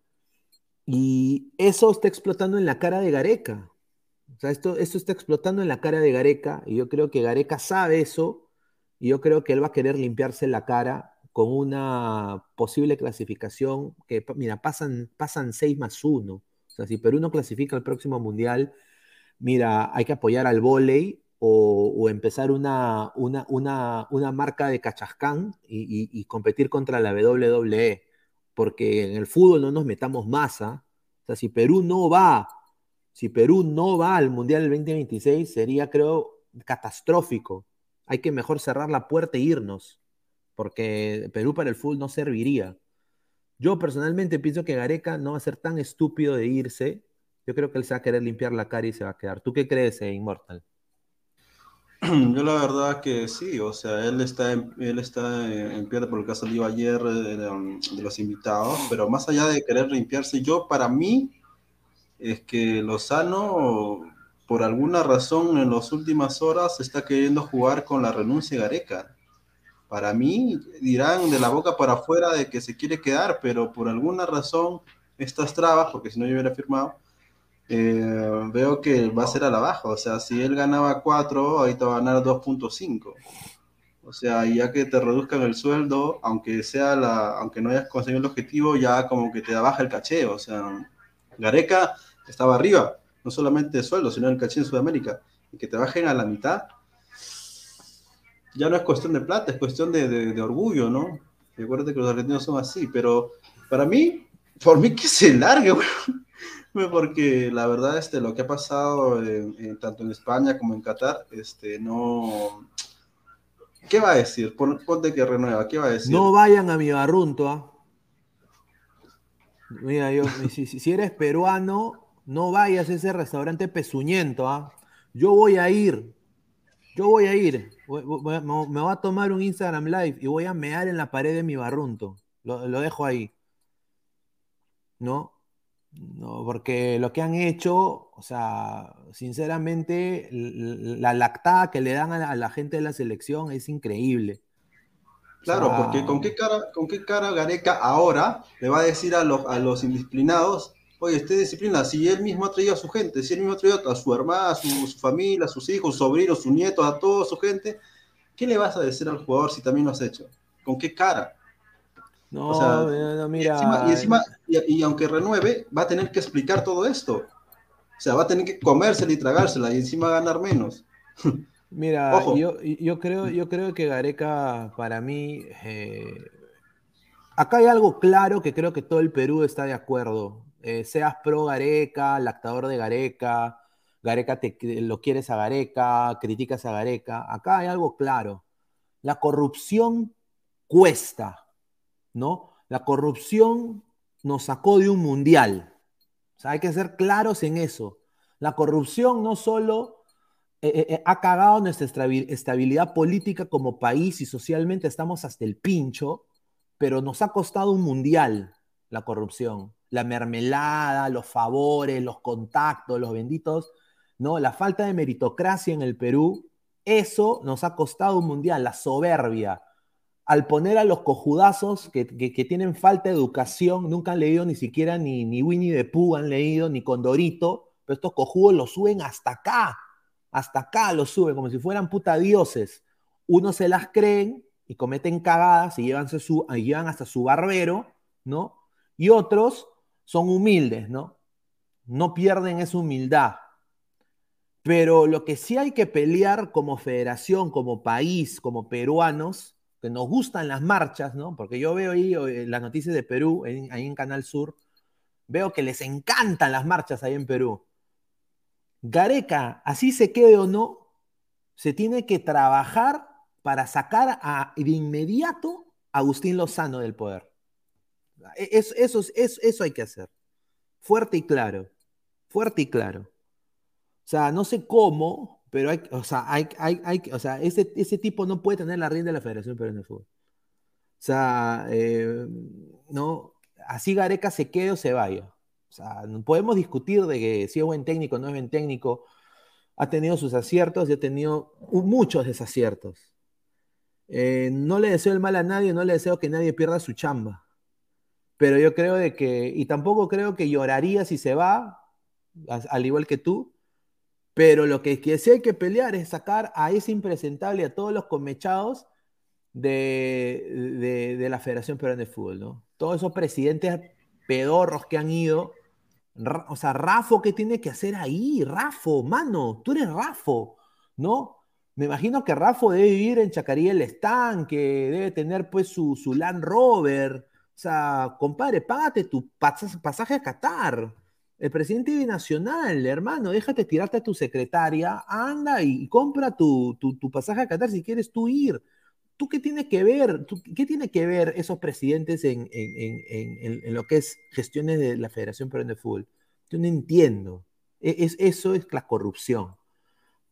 y eso está explotando en la cara de Gareca. Esto, esto está explotando en la cara de Gareca, y yo creo que Gareca sabe eso, y yo creo que él va a querer limpiarse la cara con una posible clasificación que, mira, pasan, pasan 6 más 1. O sea, si Perú no clasifica al próximo mundial, mira, hay que apoyar al volei o, empezar una, una, una, una, marca de cachascán y, y, competir contra la WWE porque en el fútbol no nos metamos masa. O sea, si Perú no va, si Perú no va al Mundial del 2026, sería, creo, catastrófico. Hay que mejor cerrar la puerta e irnos, porque Perú para el fútbol no serviría. Yo personalmente pienso que Gareca no va a ser tan estúpido de irse. Yo creo que él se va a querer limpiar la cara y se va a quedar. ¿Tú qué crees, eh, Immortal? Yo la verdad que sí, o sea, él está en, él está en pie por lo que ha salido ayer eh, de, los invitados, pero más allá de querer limpiarse, yo para mí es que Lozano, por alguna razón en las últimas horas, está queriendo jugar con la renuncia de Gareca. Para mí dirán de la boca para afuera de que se quiere quedar, pero por alguna razón estas trabas, porque si no yo hubiera firmado, eh, veo que va a ser a la baja. O sea, si él ganaba 4, ahorita va a ganar 2.5. O sea, ya que te reduzcan el sueldo, aunque sea la, aunque no hayas conseguido el objetivo, ya como que te baja el caché. O sea, Gareca estaba arriba, no solamente de sueldo, sino el caché en Sudamérica. Y que te bajen a la mitad, ya no es cuestión de plata, es cuestión de, de, orgullo, ¿no? Recuerda que los argentinos son así, pero para mí, por mí que se largue, porque la verdad, este, lo que ha pasado tanto en España como en Qatar, este, no... ¿Qué va a decir? Ponte que renueva, ¿qué va a decir? No vayan a mi barrunto, ¿ah? Mira, yo, si, eres peruano, no vayas a ese restaurante pezuñento, ¿ah? Yo voy a ir, yo voy a ir, me, voy a tomar un Instagram Live y voy a mear en la pared de mi barrunto. Lo, lo dejo ahí. ¿No? No, porque lo que han hecho, o sea, sinceramente, la lactada que le dan a la, gente de la selección es increíble. Claro, porque ¿con qué, cara, ¿con qué cara Gareca ahora le va a decir a los, a los indisciplinados, oye, usted disciplina, si él mismo ha traído a su gente, si él mismo ha traído a su hermana, a su, su familia, a sus hijos, sus sobrinos, sus nietos, a toda su gente, ¿qué le vas a decir al jugador si también lo has hecho? ¿Con qué cara? No, no, mira. Y encima, y, aunque renueve, va a tener que explicar todo esto. O sea, va a tener que comérsela y tragársela y encima ganar menos. Mira, yo, yo, creo, yo creo que Gareca, para mí, eh, acá hay algo claro que creo que todo el Perú está de acuerdo. Eh, seas pro Gareca, lactador de Gareca, Gareca te, lo quieres a Gareca, criticas a Gareca. Acá hay algo claro. la corrupción cuesta, ¿no? La corrupción nos sacó de un mundial. O sea, hay que ser claros en eso. La corrupción no solo eh, eh, ha cagado nuestra estabilidad política como país y socialmente estamos hasta el pincho, pero nos ha costado un mundial la corrupción. La mermelada, los favores, los contactos, los benditos, ¿no? La falta de meritocracia en el Perú, eso nos ha costado un mundial, la soberbia. Al poner a los cojudazos que, tienen falta de educación, nunca han leído ni siquiera ni, ni Winnie the Pooh han leído, ni Condorito, pero estos cojudos los suben hasta acá, hasta acá los suben, como si fueran puta dioses. Unos se las creen y cometen cagadas y llevan hasta su barbero, ¿no? Y otros son humildes, ¿no? No pierden esa humildad. Pero lo que sí hay que pelear como federación, como país, como peruanos, que nos gustan las marchas, ¿no? Porque yo veo ahí eh, las noticias de Perú, ahí en Canal Sur, veo que les encantan las marchas ahí en Perú. Gareca, así se quede o no, se tiene que trabajar para sacar a, de inmediato a Agustín Lozano del poder. E, eso, eso, eso, hay que hacer. Fuerte y claro. Fuerte y claro. O sea, no sé cómo, pero hay, o sea, hay, hay, hay, o sea ese, ese tipo no puede tener la rienda de la Federación Peruana de Fútbol. O sea, eh, no, así Gareca se quede o se vaya. O sea, podemos discutir de que si es buen técnico o no es buen técnico. Ha tenido sus aciertos y ha tenido muchos desaciertos. Eh, no le deseo el mal a nadie, no le deseo que nadie pierda su chamba. Pero yo creo de que, y tampoco creo que lloraría si se va, al igual que tú, pero lo que, sí hay que pelear es sacar a ese impresentable, a todos los comechados de, de, la Federación Peruana de Fútbol, ¿no? Todos esos presidentes pedorros que han ido. O sea, Rafo, ¿qué tiene que hacer ahí? Rafo, mano, tú eres Rafo, ¿no? Me imagino que Rafo debe vivir en Chacarí el Estanque, debe tener pues su, su Land Rover. O sea, compadre, págate tu pasaje a Qatar el presidente binacional, hermano, déjate tirarte a tu secretaria, anda y, compra tu, pasaje a Qatar si quieres tú ir. ¿Tú qué tiene que ver? ¿Qué tiene que ver esos presidentes en, lo que es gestiones de la Federación Peruana de Fútbol? Yo no entiendo. E, es, eso es la corrupción.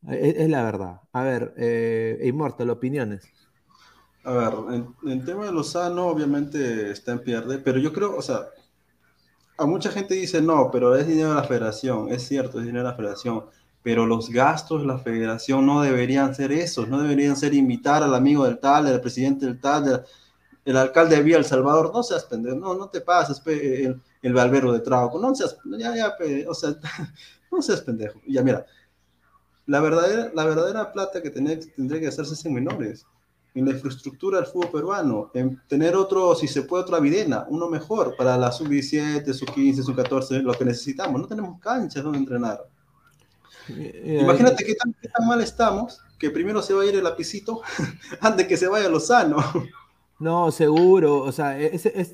E, es, la verdad. A ver, eh, Inmortal, opiniones. A ver, en el tema de Lozano, obviamente está en pierde, pero yo creo, o sea, a mucha gente dice, no, pero es dinero de la federación. Es cierto, es dinero de la federación. Pero los gastos de la federación no deberían ser esos. No deberían ser invitar al amigo del tal, del presidente del tal, del alcalde de Vía El Salvador. No seas pendejo. No, no te pases, el, el balbero de Trauco. No seas, ya, ya, o sea, no seas pendejo. Ya, mira. La verdadera, la verdadera plata que tendría que hacerse es en menores en la infraestructura del fútbol peruano, en tener otro, si se puede, otra videna, uno mejor para la sub-17, sub-15, sub-14, lo que necesitamos. No tenemos canchas donde entrenar. Eh, Imagínate qué tan, tan, mal estamos que primero se va a ir el lapicito antes que se vaya Lozano. No, seguro. O sea,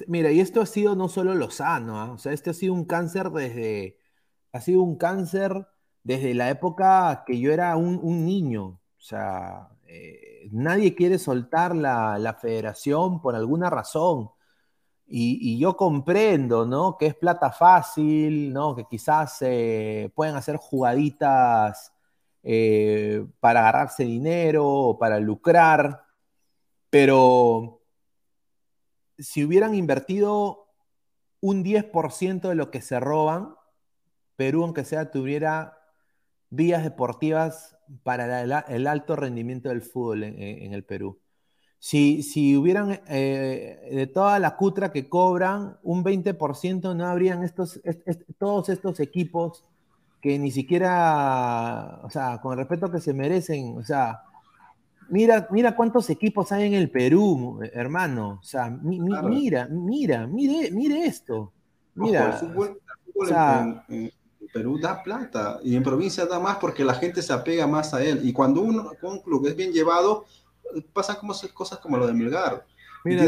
mira, y esto ha sido no solo Lozano, ¿ah? o sea, este ha sido un cáncer desde, ha sido un cáncer desde la época que yo era un, un niño. O sea, eh, nadie quiere soltar la, federación por alguna razón. Y, yo comprendo, ¿no? Que es plata fácil, ¿no? Que quizás eh, pueden hacer jugaditas eh, para agarrarse dinero o para lucrar, pero si hubieran invertido un 10% de lo que se roban, Perú, aunque sea, tuviera vías deportivas para el alto rendimiento del fútbol en, el Perú. Si, si hubieran eh, de toda la cutra que cobran, un 20% no habrían estos, todos estos equipos que ni siquiera, o sea, con el respeto que se merecen, o sea, mira, mira cuántos equipos hay en el Perú, hermano, o sea, mira, mira, mire, mire esto, mira. Perú da plata y en provincia da más porque la gente se apega más a él. Y cuando uno, un club es bien llevado, pasan como cosas como lo de Melgar. Mira,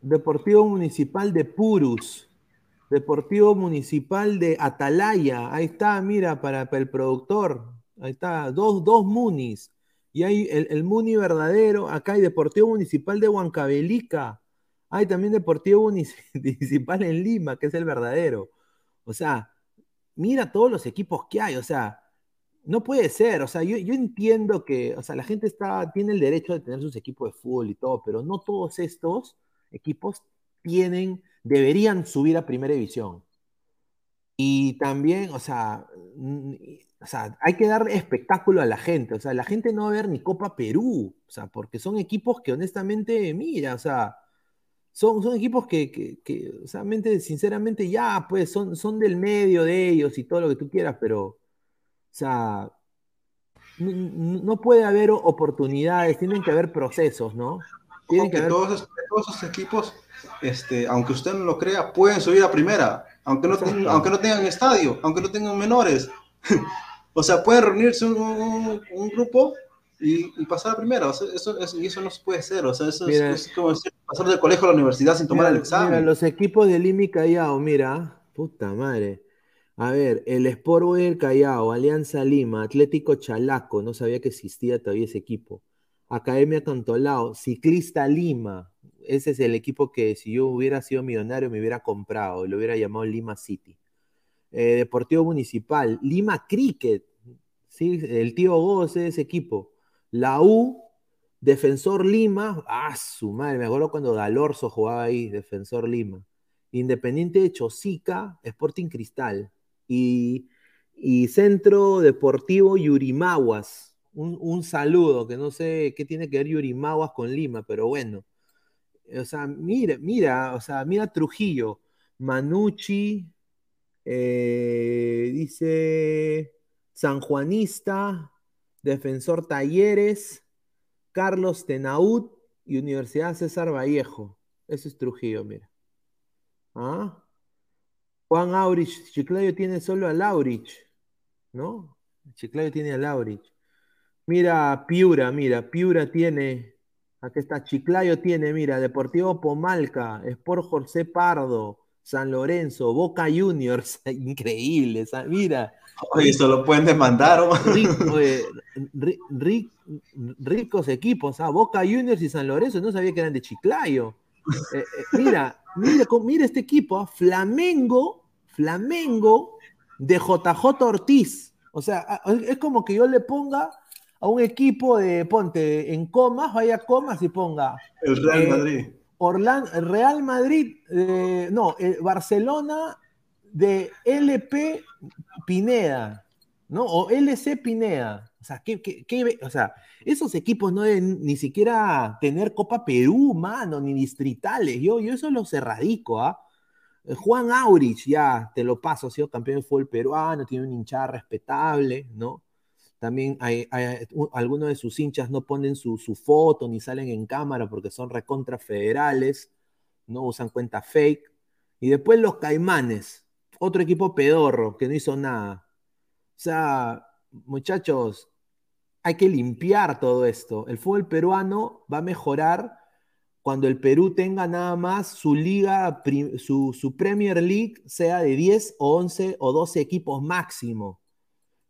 Deportivo Municipal de Purus, Deportivo Municipal de Atalaya, ahí está, mira, para, el productor, ahí está, dos, dos Munis. Y hay el, Muni verdadero, acá hay Deportivo Municipal de Huancavelica, hay también Deportivo Municipal en Lima, que es el verdadero. O sea, mira todos los equipos que hay, o sea, no puede ser, o sea, yo, entiendo que, o sea, la gente está, tiene el derecho de tener sus equipos de fútbol y todo, pero no todos estos equipos tienen, deberían subir a primera división. Y también, o sea, o sea, hay que dar espectáculo a la gente. O sea, la gente no va a ver ni Copa Perú. O sea, porque son equipos que honestamente, mira, o sea, son, son equipos que, que, o sea, sinceramente, ya, pues, son, son del medio de ellos y todo lo que tú quieras, pero, o sea, no, puede haber oportunidades, tienen que haber procesos, ¿no? Tienen que, todos, esos, equipos, este, aunque usted no lo crea, pueden subir a primera, aunque no, aunque no tengan estadio, aunque no tengan menores. O sea, puede reunirse un, grupo y, pasar a primera. O sea, eso, eso, no se puede hacer. O sea, eso es, como pasar del colegio a la universidad sin tomar el examen. Mira, los equipos de Limi Callao, mira, puta madre. A ver, el Sport del Callao, Alianza Lima, Atlético Chalaco, no sabía que existía todavía ese equipo. Academia Tontolao, Ciclista Lima, ese es el equipo que si yo hubiera sido millonario me hubiera comprado, lo hubiera llamado Lima City. Eh, Deportivo Municipal, Lima Cricket, ¿sí? el tío Gómez de ese equipo. La U, Defensor Lima, ah, su madre, me acuerdo cuando Dalorzo jugaba ahí, Defensor Lima. Independiente de Chosica, Sporting Cristal. Y, Centro Deportivo Yurimaguas. Un, saludo, que no sé qué tiene que ver Yurimaguas con Lima, pero bueno. O sea, mira, mira, o sea, mira Trujillo, Manucci, eh, dice Sanjuanista, Defensor Talleres, Carlos Tenaud y Universidad César Vallejo. Ese es Trujillo, mira. ¿Ah? Juan Aurich, Chiclayo tiene solo a Laurich, ¿no? Chiclayo tiene a Laurich. Mira, Piura, mira, Piura tiene, aquí está, Chiclayo tiene, mira, Deportivo Pomalca, Sport José Pardo, San Lorenzo, Boca Juniors, increíble, mira. Oye, eso lo pueden demandar. ricos equipos, ¿ah? Boca Juniors y San Lorenzo, no sabía que eran de Chiclayo. Eh, eh, mira, mira, mira este equipo, ¿ah? Flamengo, Flamengo de JJ Ortiz. O sea, ah, es como que yo le ponga a un equipo de, ponte, en comas, vaya comas y ponga. El Real eh, Madrid. Orlando, Real Madrid, eh, no, eh, Barcelona de LP Pineda, ¿no? O LC Pineda. O sea, ¿qué, o sea, esos equipos no deben ni siquiera tener Copa Perú, mano, ni distritales. Yo, yo eso lo erradico, ¿ah? Eh, Juan Aurich, ya te lo paso, ha sido campeón de fútbol peruano, tiene un hinchada respetable, ¿no? También hay, algunos de sus hinchas no ponen su, foto ni salen en cámara porque son recontra federales, no usan cuenta fake. Y después los Caimanes, otro equipo pedorro que no hizo nada. O sea, muchachos, hay que limpiar todo esto. El fútbol peruano va a mejorar cuando el Perú tenga nada más su liga, su, su Premier League sea de 10 o 11 o 12 equipos máximo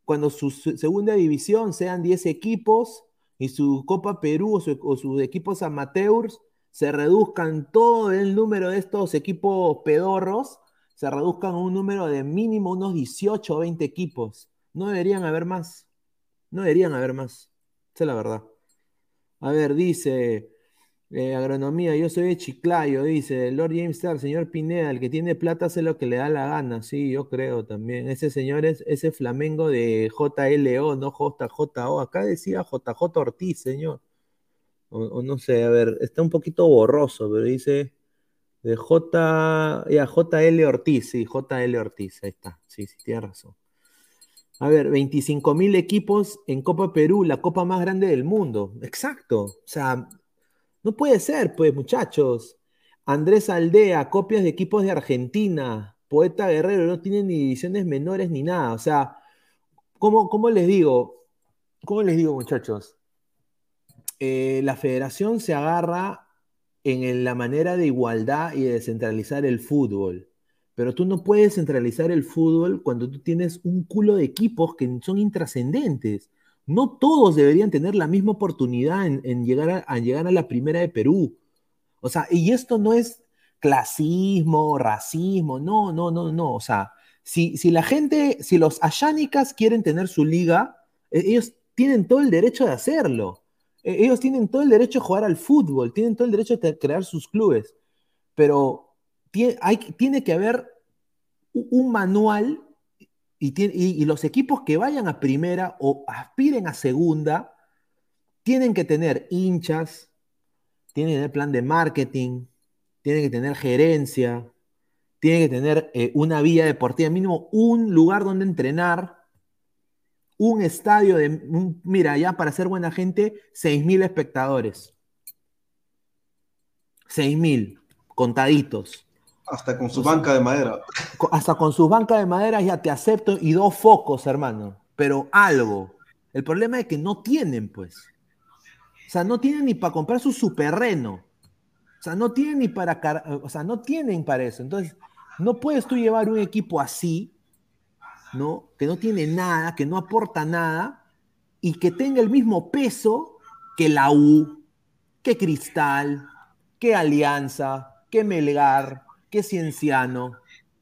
cuando su segunda división sean 10 equipos y su Copa Perú o, sus equipos amateurs se reduzcan todo el número de estos equipos pedorros, se reduzcan a un número de mínimo unos 18 o 20 equipos. No deberían haber más. No deberían haber más. Esa es la verdad. A ver, dice agronomía, yo soy de Chiclayo, dice Lord James Star, señor Pineda, el que tiene plata hace lo que le da la gana, sí, yo creo también. Ese señor es ese Flamengo de JLO, no JJO. Acá decía JJ Ortiz, señor. O, no sé, a ver, está un poquito borroso, pero dice de J, ya, JL Ortiz, sí, JL Ortiz, ahí está, sí, sí, tiene razón. A ver, 25 mil equipos en Copa Perú, la copa más grande del mundo. Exacto. O sea, no puede ser, pues, muchachos. Andrés Aldea, copias de equipos de Argentina. Poeta Guerrero, no tienen ni divisiones menores ni nada. O sea, ¿cómo, cómo les digo? ¿Cómo les digo, muchachos? Eh, la federación se agarra en la manera de igualdad y de descentralizar el fútbol. Pero tú no puedes centralizar el fútbol cuando tú tienes un culo de equipos que son intrascendentes. No todos deberían tener la misma oportunidad en, llegar, a, llegar a la primera de Perú. O sea, y esto no es clasismo, racismo, no, no, no, no. O sea, si, si la gente, si los ayánicas quieren tener su liga, e, ellos tienen todo el derecho de hacerlo. E, ellos tienen todo el derecho de jugar al fútbol, tienen todo el derecho de crear sus clubes. Pero tiene, hay, tiene que haber un manual y, los equipos que vayan a primera o aspiren a segunda tienen que tener hinchas, tienen que tener plan de marketing, tienen que tener gerencia, tienen que tener eh, una vía deportiva, mínimo un lugar donde entrenar, un estadio de, mira, ya para ser buena gente, 6.000 espectadores. 6.000, contaditos. Hasta con su banca de madera. Hasta con su banca de madera ya te acepto y dos focos, hermano. Pero algo. El problema es que no tienen, pues. O sea, no tienen ni para comprar su superreno. O sea, no tienen ni para. O sea, no tienen para eso. Entonces, no puedes tú llevar un equipo así, ¿no? Que no tiene nada, que no aporta nada y que tenga el mismo peso que la U, que Cristal, que Alianza, que Melgar, que Cienciano.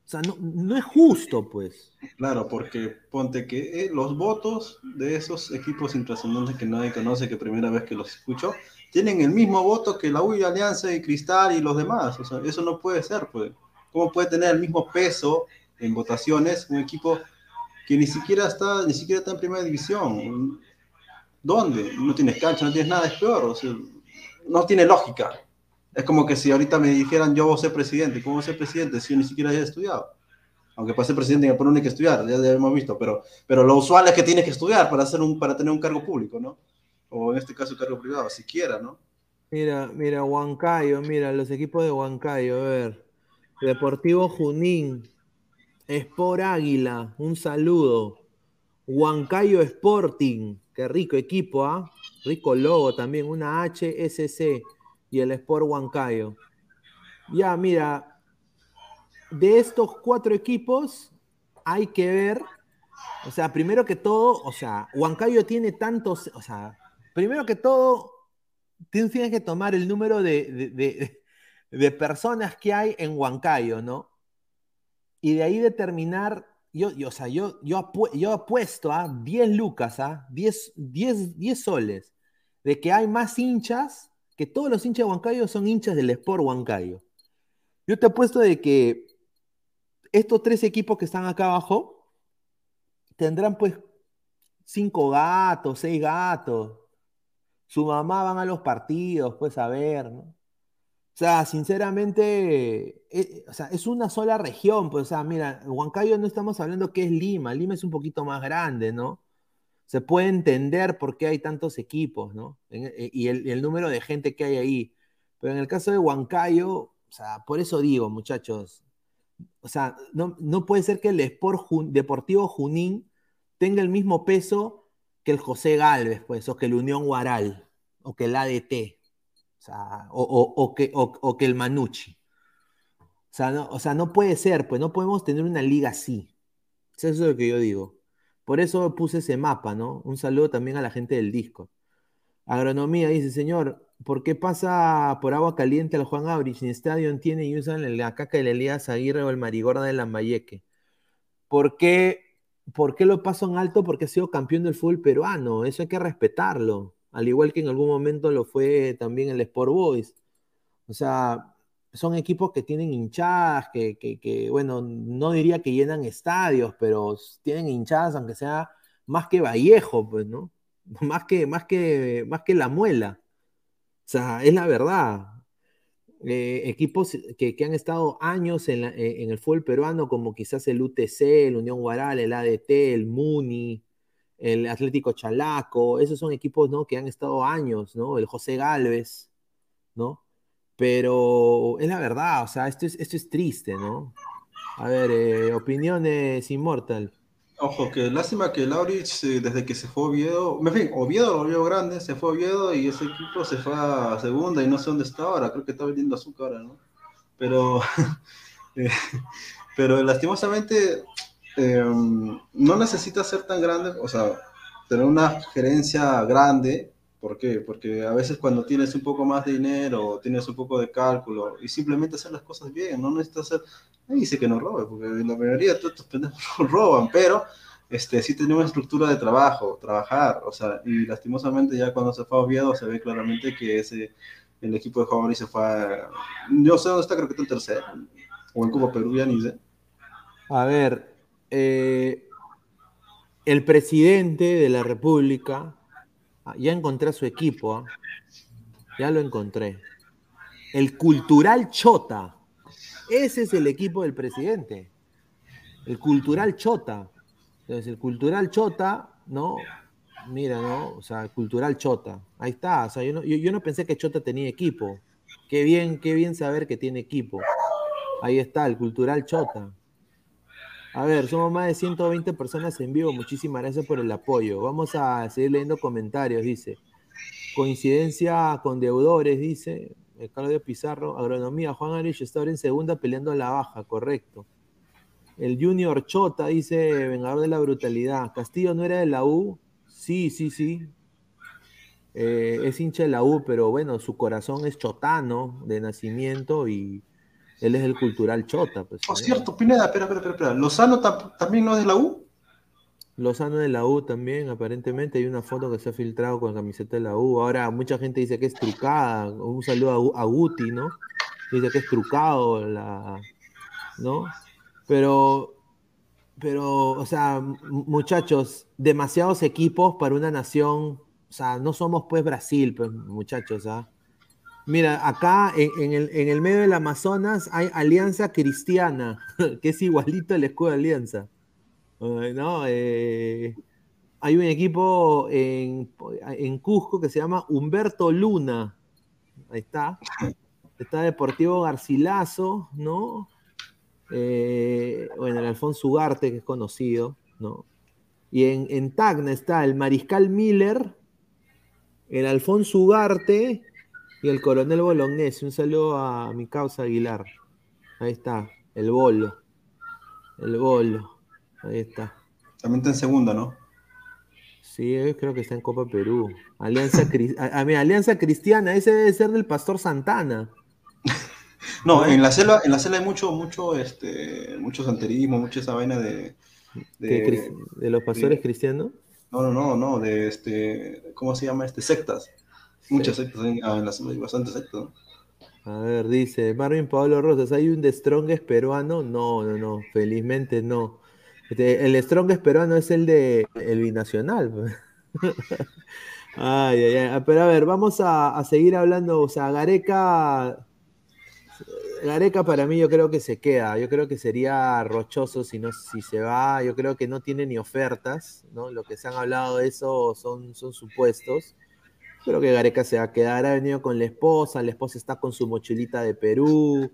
O sea, no, es justo, pues. Claro, porque ponte que eh, los votos de esos equipos intrascendentes que nadie conoce, que primera vez que los escucho, tienen el mismo voto que la UI, Alianza y Cristal y los demás. O sea, eso no puede ser, pues. ¿Cómo puede tener el mismo peso en votaciones un equipo que ni siquiera está, ni siquiera está en primera división? ¿Dónde? No tienes cancha, no tienes nada, es peor. O sea, no tiene lógica. Es como que si ahorita me dijeran yo voy a ser presidente, ¿cómo voy a ser presidente si yo ni siquiera haya estudiado? Aunque para ser presidente me pone que estudiar, ya, ya hemos visto, pero, pero lo usual es que tienes que estudiar para, hacer un, para tener un cargo público, ¿no? O en este caso cargo privado, siquiera, ¿no? Mira, mira, Huancayo, mira, los equipos de Huancayo, a ver. Deportivo Junín, Sport Águila, un saludo. Huancayo Sporting, qué rico equipo, ¿ah? Rico logo también, una HSC y el Sport Huancayo. Ya, mira, de estos cuatro equipos hay que ver, o sea, primero que todo, o sea, Huancayo tiene tantos, o sea, primero que todo, tienes que tomar el número de, de, personas que hay en Huancayo, ¿no? Y de ahí determinar, yo, yo o sea, yo, yo, yo apuesto a 10 lucas, a 10, 10, 10 soles, de que hay más hinchas que todos los hinchas de Huancayo son hinchas del Sport Huancayo. Yo te apuesto de que estos tres equipos que están acá abajo tendrán pues cinco gatos, seis gatos. Su mamá van a los partidos, pues a ver, ¿no? O sea, sinceramente, eh, o sea, es una sola región, pues, o sea, mira, Huancayo no estamos hablando que es Lima, Lima es un poquito más grande, ¿no? Se puede entender por qué hay tantos equipos, ¿no? Eh, y el, número de gente que hay ahí. Pero en el caso de Huancayo, o sea, por eso digo, muchachos, o sea, no, no puede ser que el Sport Deportivo Junín tenga el mismo peso que el José Galvez, pues, o que el Unión Guaral, o que el ADT, o, sea, o, que, o, que el Manucci. O sea, no, o sea, no puede ser, pues no podemos tener una liga así. Eso es lo que yo digo. Por eso puse ese mapa, ¿no? Un saludo también a la gente del disco. Agronomía dice, señor, ¿por qué pasa por agua caliente al Juan Abrich? Ni estadio tiene y usan la caca del Elías Aguirre o el Marigorda de Lambayeque. ¿Por qué, ¿Por qué lo paso en alto? Porque ha sido campeón del fútbol peruano. Eso hay que respetarlo. Al igual que en algún momento lo fue también el Sport Boys. O sea, son equipos que tienen hinchadas, que, bueno, no diría que llenan estadios, pero tienen hinchadas, aunque sea más que Vallejo, pues, ¿no? Más que, más que, más que la muela. O sea, es la verdad. Eh, equipos que, han estado años en, eh, en, el fútbol peruano, como quizás el UTC, el Unión Guaral, el ADT, el Muni, el Atlético Chalaco, esos son equipos ¿no? que han estado años, ¿no? El José Galvez, ¿no? Pero es la verdad, o sea, esto es, esto es triste, ¿no? A ver, eh, opiniones Immortal. Ojo, que lástima que Laurich, eh, desde que se fue Oviedo, en fin, Oviedo lo vio grande, se fue Oviedo y ese equipo se fue a segunda y no sé dónde está ahora, creo que está vendiendo azúcar ahora, ¿no? Pero, eh, pero lastimosamente no necesita ser tan grande, o sea, tener una gerencia grande. ¿Por qué? Porque a veces cuando tienes un poco más de dinero, tienes un poco de cálculo y simplemente hacer las cosas bien, no necesitas hacer, ahí dice que no robe, porque la mayoría de estos pendejos roban, pero este, sí tenía una estructura de trabajo, trabajar, o sea, y lastimosamente ya cuando se fue a Oviedo se ve claramente que ese, el equipo de Juan se fue a, yo sé dónde está, creo que está en tercero, o en Copa Perú, ya ni sé. A ver, eh, el presidente de la República, ya encontré a su equipo, ¿ah? ya lo encontré. El Cultural Chota. Ese es el equipo del presidente. El Cultural Chota. Entonces, el Cultural Chota, ¿no? Mira, ¿no? O sea, Cultural Chota. Ahí está. O sea, yo no, yo, no pensé que Chota tenía equipo. Qué bien, qué bien saber que tiene equipo. Ahí está, el Cultural Chota. A ver, somos más de 120 personas en vivo. Muchísimas gracias por el apoyo. Vamos a seguir leyendo comentarios, dice. Coincidencia con deudores, dice. Claudio Pizarro. Agronomía, Juan Arich está ahora en segunda peleando a la baja, correcto. El Junior Chota dice, vengador de la brutalidad. Castillo no era de la U. Sí, sí, sí. Eh, es hincha de la U, pero bueno, su corazón es chotano de nacimiento y él es el cultural chota. Pues, oh, cierto, Pineda, espera, espera, espera. ¿Lozano también no es de la U? Lozano de la U también, aparentemente hay una foto que se ha filtrado con la camiseta de la U. Ahora mucha gente dice que es trucada. Un saludo a, a Guti, ¿no? Dice que es trucado la, ¿no? Pero, pero, o sea, muchachos, demasiados equipos para una nación. O sea, no somos pues Brasil, pues, muchachos, ¿ah? Mira, acá en, el, medio del Amazonas hay Alianza Cristiana, que es igualito al escudo de Alianza. ¿no? Eh, hay un equipo en, en, Cusco que se llama Humberto Luna. Ahí está. Está Deportivo Garcilaso, ¿no? Eh, bueno, el Alfonso Ugarte, que es conocido, ¿no? Y en, en Tacna está el Mariscal Miller, el Alfonso Ugarte y el Coronel Bolognese. Un saludo a mi causa Aguilar. Ahí está, el bolo. El bolo. Ahí está. También está en segunda, ¿no? Sí, creo que está en Copa Perú. Alianza, a, Alianza Cristiana, ese debe ser del Pastor Santana. No, en la selva, en la selva hay mucho, mucho, este, mucho santerismo, mucha esa vaina de. ¿De, los pastores cristianos? No, no, no, no, de este, ¿cómo se llama este? Sectas. Muchas sectas ah, en la selva, hay bastantes sectas. A ver, dice Marvin Pablo Rosas, ¿hay un de Strongest peruano? No, no, no, felizmente no. Este, el Strongest peruano es el de el binacional. ay, ay, ay. Pero a ver, vamos a, a seguir hablando. O sea, Gareca Gareca para mí yo creo que se queda, yo creo que sería rochoso si no si se va, yo creo que no tiene ni ofertas, ¿no? Lo que se han hablado de eso son, son supuestos. Creo que Gareca se va a quedar, ha venido con la esposa, la esposa está con su mochilita de Perú.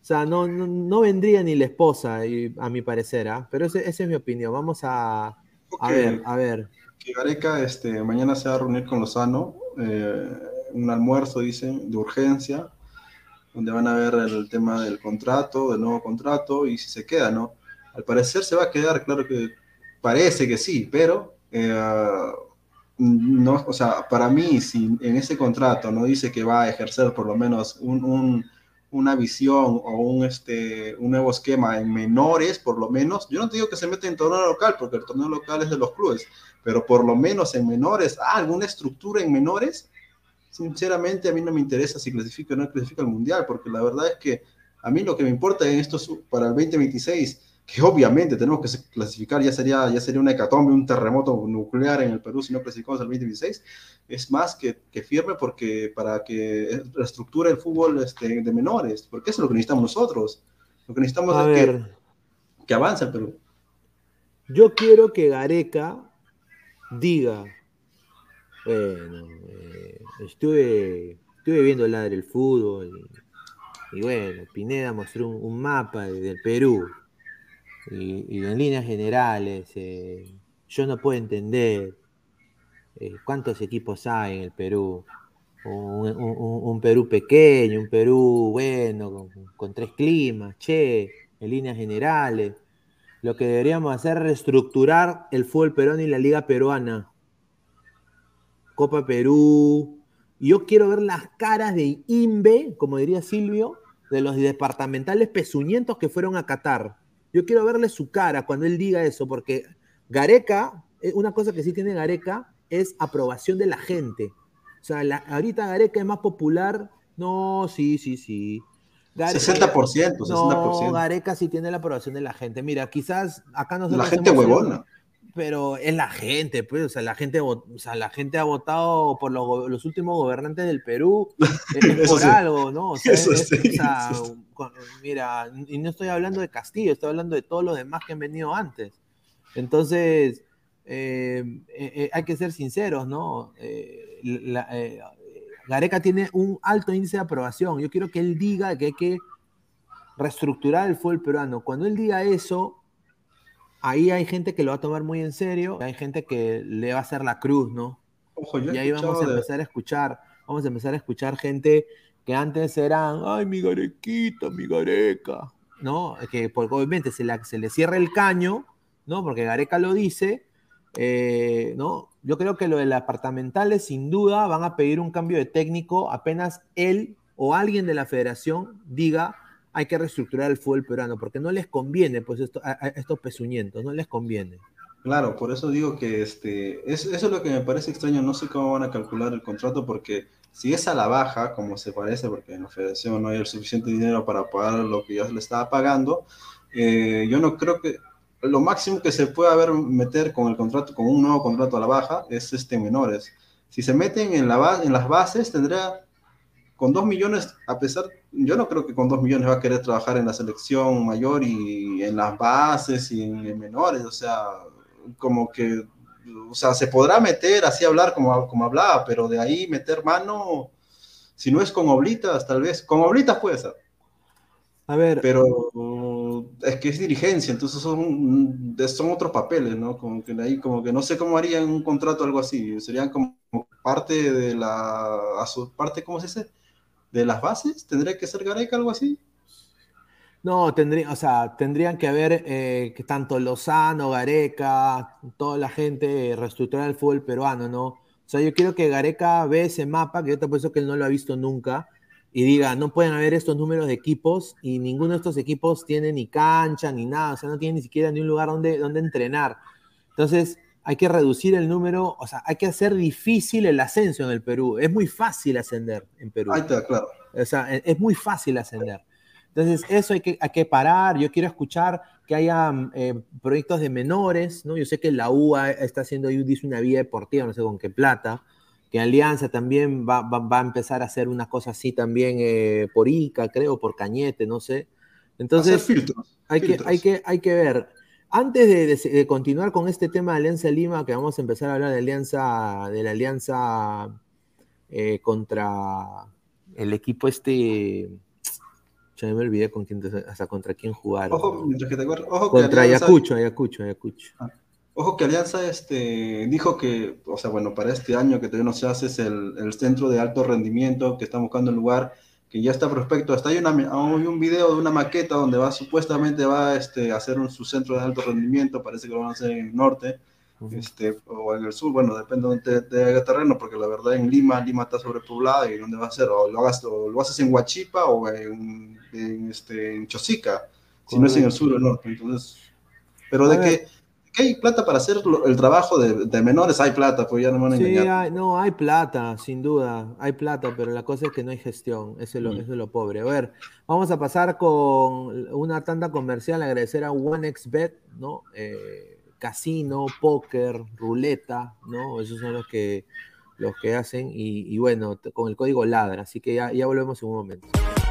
O sea, no, no, vendría ni la esposa, a mi parecer, ¿ah? pero esa es mi opinión. Vamos a, a ver, a ver. Que Gareca este, mañana se va a reunir con Lozano, eh, un almuerzo, dicen, de urgencia, donde van a ver el tema del contrato, del nuevo contrato y si se queda, ¿no? Al parecer se va a quedar, claro que parece que sí, pero eh, no, o sea, para mí, si en ese contrato no dice que va a ejercer por lo menos un, una visión o un, este, un nuevo esquema en menores, por lo menos, yo no te digo que se mete en torneo local, porque el torneo local es de los clubes, pero por lo menos en menores, ah, alguna estructura en menores, sinceramente a mí no me interesa si clasifica o no clasifica al Mundial, porque la verdad es que a mí lo que me importa en esto para el 2026, que obviamente tenemos que clasificar, ya sería, ya sería una hecatombe, un terremoto nuclear en el Perú si no clasificamos al 2026, es más que, que firme porque para que reestructure el fútbol este, de menores, porque eso es lo que necesitamos nosotros. Lo que necesitamos es que, que avance el Perú. Yo quiero que Gareca diga, bueno, eh, estuve, estuve viendo el fútbol y, bueno, Pineda mostró un, mapa del Perú y, en líneas generales eh, yo no puedo entender eh, cuántos equipos hay en el Perú. Un, Perú pequeño, un Perú bueno, con, tres climas, che, en líneas generales. Lo que deberíamos hacer es reestructurar el fútbol peruano y la liga peruana Copa Perú. Y yo quiero ver las caras de Imbe, como diría Silvio, de los departamentales pezuñentos que fueron a Qatar. Yo quiero verle su cara cuando él diga eso, porque Gareca, eh, una cosa que sí tiene Gareca es aprobación de la gente. O sea, ahorita Gareca es más popular. No, sí, sí, sí. 60%, 60%. No, Gareca sí tiene la aprobación de la gente. Mira, quizás acá no La gente huevona. Pero es la gente, pues, o sea, la gente, o sea, la gente ha votado por los, últimos gobernantes del Perú es, por algo, ¿no? O sea, mira, y no estoy hablando de Castillo, estoy hablando de todos los demás que han venido antes. Entonces, eh, eh, eh, hay que ser sinceros, ¿no? Gareca tiene un alto índice de aprobación. Yo quiero que él diga que hay que reestructurar el fútbol peruano. Cuando él diga eso, ahí hay gente que lo va a tomar muy en serio, hay gente que le va a hacer la cruz, ¿no? y ahí vamos a empezar a escuchar, vamos a empezar a escuchar gente que antes eran, ay, mi garequita, mi gareca, ¿no? Que porque obviamente se, se le cierra el caño, ¿no? Porque Gareca lo dice, eh, ¿no? Yo creo que lo de las apartamentales, sin duda, van a pedir un cambio de técnico apenas él o alguien de la federación diga hay que reestructurar el fútbol peruano, porque no les conviene, pues, a, estos pezuñentos, no les conviene. Claro, por eso digo que este, eso es lo que me parece extraño, no sé cómo van a calcular el contrato, porque si es a la baja, como se parece, porque en la federación no hay el suficiente dinero para pagar lo que ya le estaba pagando, eh, yo no creo que, lo máximo que se puede haber meter con el contrato, con un nuevo contrato a la baja, es este menores. Si se meten en, la, en las bases, tendría con dos millones, a pesar, yo no creo que con dos millones va a querer trabajar en la selección mayor y en las bases y en, menores, o sea, como que, o sea, se podrá meter así hablar como, como hablaba, pero de ahí meter mano, si no es con oblitas, tal vez, con oblitas puede ser. A ver. Pero es que es dirigencia, entonces son, son otros papeles, ¿no? Como que ahí, como que no sé cómo harían un contrato algo así. Serían como parte de la. parte, ¿cómo se dice? De las bases. ¿Tendría que ser Gareca algo así? No, tendría, o sea, tendrían que haber eh, que tanto Lozano, Gareca, toda la gente reestructurar el fútbol peruano, ¿no? O sea, yo quiero que Gareca ve ese mapa, que yo te apuesto que él no lo ha visto nunca, y diga, no pueden haber estos números de equipos y ninguno de estos equipos tiene ni cancha ni nada, o sea, no tiene ni siquiera ni un lugar donde, donde entrenar. Entonces, hay que reducir el número, o sea, hay que hacer difícil el ascenso en el Perú. Es muy fácil ascender en Perú. Ahí está, claro. O sea, e, es muy fácil ascender. Entonces, eso hay que, hay que parar. Yo quiero escuchar que haya eh, proyectos de menores, ¿no? Yo sé que la UA está haciendo, dice una vía deportiva, no sé con qué plata, que Alianza también va, a empezar a hacer una cosa así también eh, por ICA, creo, por Cañete, no sé. Entonces, hay, Que, hay, que, hay que ver. Antes de, continuar con este tema de Alianza Lima, que vamos a empezar a hablar de alianza, de la alianza eh, contra el equipo este. Ya me olvidé con quién, hasta contra quién jugar. Ojo, mientras que te acuerdas, ojo contra Ayacucho, Ayacucho, Ayacucho. Ah. Ojo que Alianza este, dijo que, o sea, bueno, para este año que todavía no se hace es el, el centro de alto rendimiento que está buscando el lugar que ya está prospecto. Hasta hay, una, hay un video de una maqueta donde va supuestamente va este, a hacer un, su centro de alto rendimiento, parece que lo van a hacer en el norte este, o en el sur, bueno, depende de de terreno, porque la verdad en Lima, Lima está sobrepoblada y dónde va a ser, o lo, hagas, o lo haces en Huachipa o en, en, este, en Chosica, si no es en el sur o el norte. Entonces, pero de que hay plata para hacer el trabajo de, menores, hay plata, pues ya no me van a engañar. Sí, hay, no, hay plata, sin duda, hay plata, pero la cosa es que no hay gestión, eso es lo, mm. eso es lo pobre. A ver, vamos a pasar con una tanda comercial, agradecer a OneXBet, ¿no? Eh, casino, póker, ruleta, ¿no? Esos son los que, los que hacen, y, bueno, con el código LADRA, así que ya, ya volvemos en un momento.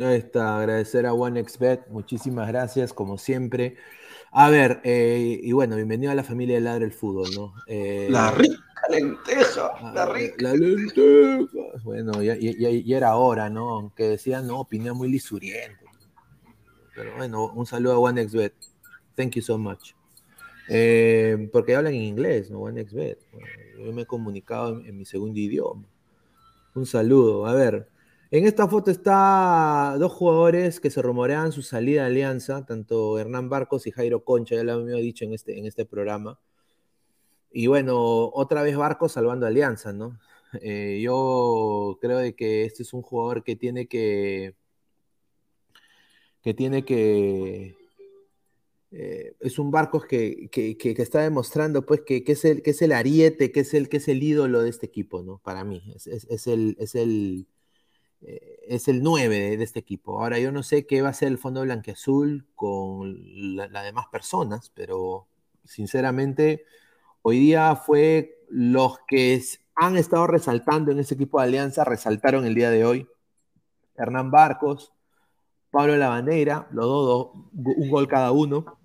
Ahí está, agradecer a OneXBet, muchísimas gracias, como siempre. A ver, eh, y bueno, bienvenido a la familia de Ladre el Fútbol, ¿no? Eh, la rica, lenteja, ah, la rica. La lenteja. Bueno, ya, era hora, ¿no? Aunque decían, no, opinión muy lisuriento. Pero bueno, un saludo a OneXBet. Thank you so much. Eh, porque hablan en inglés, ¿no? OneXBet. Yo me he comunicado en, mi segundo idioma. Un saludo. A ver, en esta foto está dos jugadores que se rumorean su salida de alianza, tanto Hernán Barcos y Jairo Concha, ya lo había dicho en este, en este programa. Y bueno, otra vez Barcos salvando alianza, ¿no? Eh, yo creo de que este es un jugador que tiene que. que tiene que. Eh, es un Barcos que, que, está demostrando pues que, es el, que es el ariete, que es el, que es el ídolo de este equipo, ¿no? Para mí. Es, el, es el, es el 9 de, este equipo. Ahora yo no sé qué va a ser el fondo blanqueazul con las demás personas, pero sinceramente hoy día fue los que han estado resaltando en ese equipo de Alianza, resaltaron el día de hoy. Hernán Barcos, Pablo Lavandeira, los dos, un gol cada uno.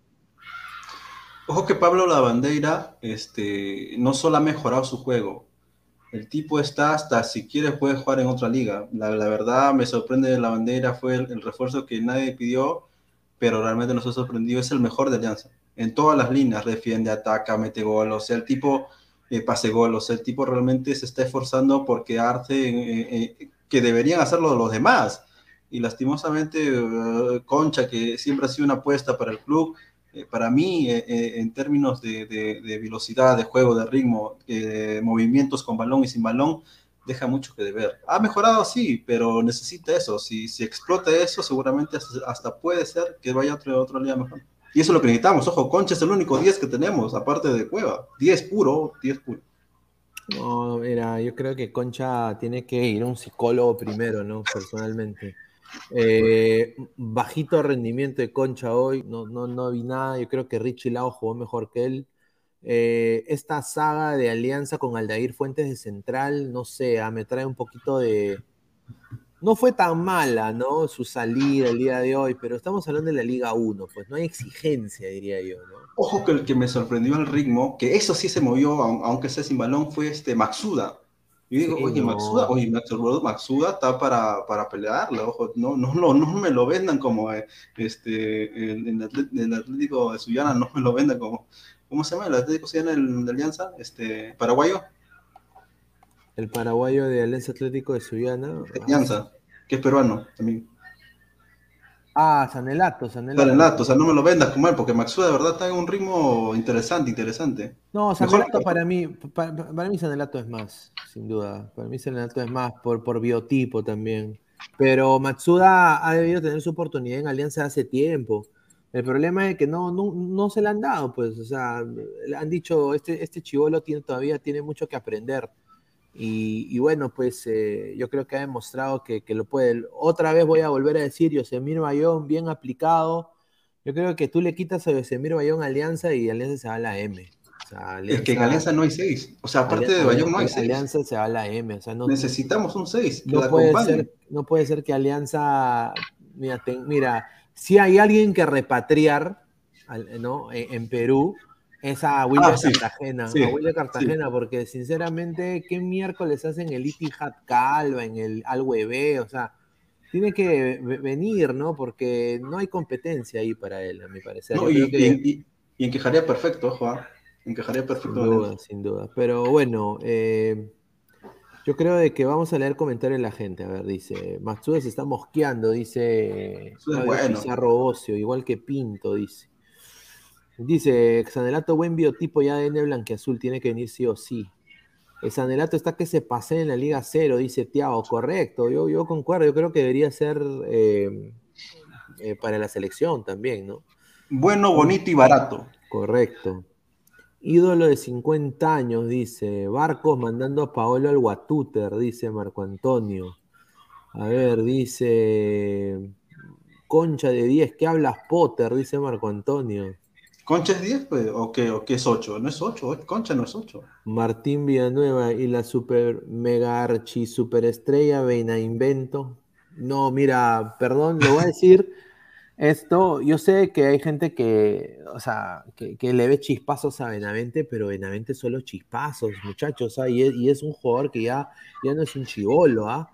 Ojo que Pablo Lavandeira este, no solo ha mejorado su juego, el tipo está hasta si quiere puede jugar en otra liga. La, verdad me sorprende la bandera, fue el, refuerzo que nadie pidió, pero realmente nos ha sorprendido. Es el mejor de Alianza. En todas las líneas, defiende, ataca, mete gol. O sea, el tipo eh, pase gol. O sea, el tipo realmente se está esforzando porque arte eh, eh, que deberían hacerlo los demás. Y lastimosamente, Concha, que siempre ha sido una apuesta para el club, eh, para mí, eh, eh, en términos de, velocidad, de juego, de ritmo, de movimientos con balón y sin balón, deja mucho que deber. Ha mejorado, sí, pero necesita eso. Si, si explota eso, seguramente hasta, puede ser que vaya otro, otro día mejor. Y eso es lo que necesitamos. Ojo, Concha es el único 10 que tenemos, aparte de Cueva. 10 puro, 10 puro. No, mira, yo creo que Concha tiene que ir a un psicólogo primero, ¿no? Personalmente. Eh, bajito rendimiento de Concha hoy, no, no, no vi nada. Yo creo que Richie Lao jugó mejor que él. Eh, esta saga de alianza con Aldair Fuentes de Central, no sé, ah, me trae un poquito de. No fue tan mala, ¿no? Su salida el día de hoy, pero estamos hablando de la Liga 1, pues no hay exigencia, diría yo. Ojo que el que me sorprendió el ritmo, que eso sí se movió, aunque sea sin balón, fue este Maxuda. Y digo, oye, Maxuda, oye, Maxuda está para, para pelearle, ojo, no, no, no, no me lo vendan como eh, este, el, el, Atlético de Suyana, no me lo vendan como, ¿cómo se llama? El Atlético Suyana de Alianza, este, paraguayo. El paraguayo de Alianza Atlético de Suyana. Alianza, que es peruano también. Ah, Sanelato, Sanelato. Sanelato, o sea, no me lo vendas como él, porque Maxua de verdad está en un ritmo interesante, interesante. No, Sanelato para mí, para, mí Sanelato es más, sin duda. Para mí Sanelato es más por, por biotipo también. Pero Matsuda ha debido tener su oportunidad en Alianza hace tiempo. El problema es que no, no, se le han dado, pues, o sea, han dicho, este, este chivolo tiene, todavía tiene mucho que aprender. Y, bueno, pues eh, yo creo que ha demostrado que, lo puede. Otra vez voy a volver a decir, Yosemir Bayón, bien aplicado. Yo creo que tú le quitas a Yosemir Bayón Alianza y Alianza se va a la M. es que en Alianza no hay seis. O sea, aparte de Bayón no hay seis. Alianza se va a la M. Necesitamos un seis. no, puede ser, no puede ser que Alianza. Mira, mira, si hay alguien que repatriar ¿no? en Perú, es a William ah, Cartagena, a William Cartagena, porque sinceramente, ¿qué miércoles hacen el Itihad Calva, en el Al O sea, tiene que venir, ¿no? Porque no hay competencia ahí para él, a mi parecer. y, encajaría perfecto, ojo, ¿ah? perfecto. Sin duda, sin duda. Pero bueno, eh, yo creo de que vamos a leer comentarios de la gente. A ver, dice, Matsuda se está mosqueando, dice bueno. igual que Pinto, dice. Dice, Xanelato, buen biotipo ya de N blanqueazul, tiene que venir sí o sí. Xanelato está que se pase en la Liga Cero, dice Tiago, correcto, yo, yo concuerdo, yo creo que debería ser eh, eh, para la selección también, ¿no? Bueno, bonito y barato. Correcto. Ídolo de 50 años, dice. Barcos mandando a Paolo al Guatúter, dice Marco Antonio. A ver, dice. Concha de 10, ¿qué hablas Potter? Dice Marco Antonio. ¿Concha es 10? Pues, ¿O qué, o qué es 8? No es 8, Concha no es 8. Martín Villanueva y la super mega archi superestrella Veina Invento. No, mira, perdón, lo voy a decir. Esto, yo sé que hay gente que, o sea, que, le ve chispazos a Benavente, pero Benavente solo chispazos, muchachos, ¿ah? y, es, un jugador que ya, ya no es un chivolo, ¿ah?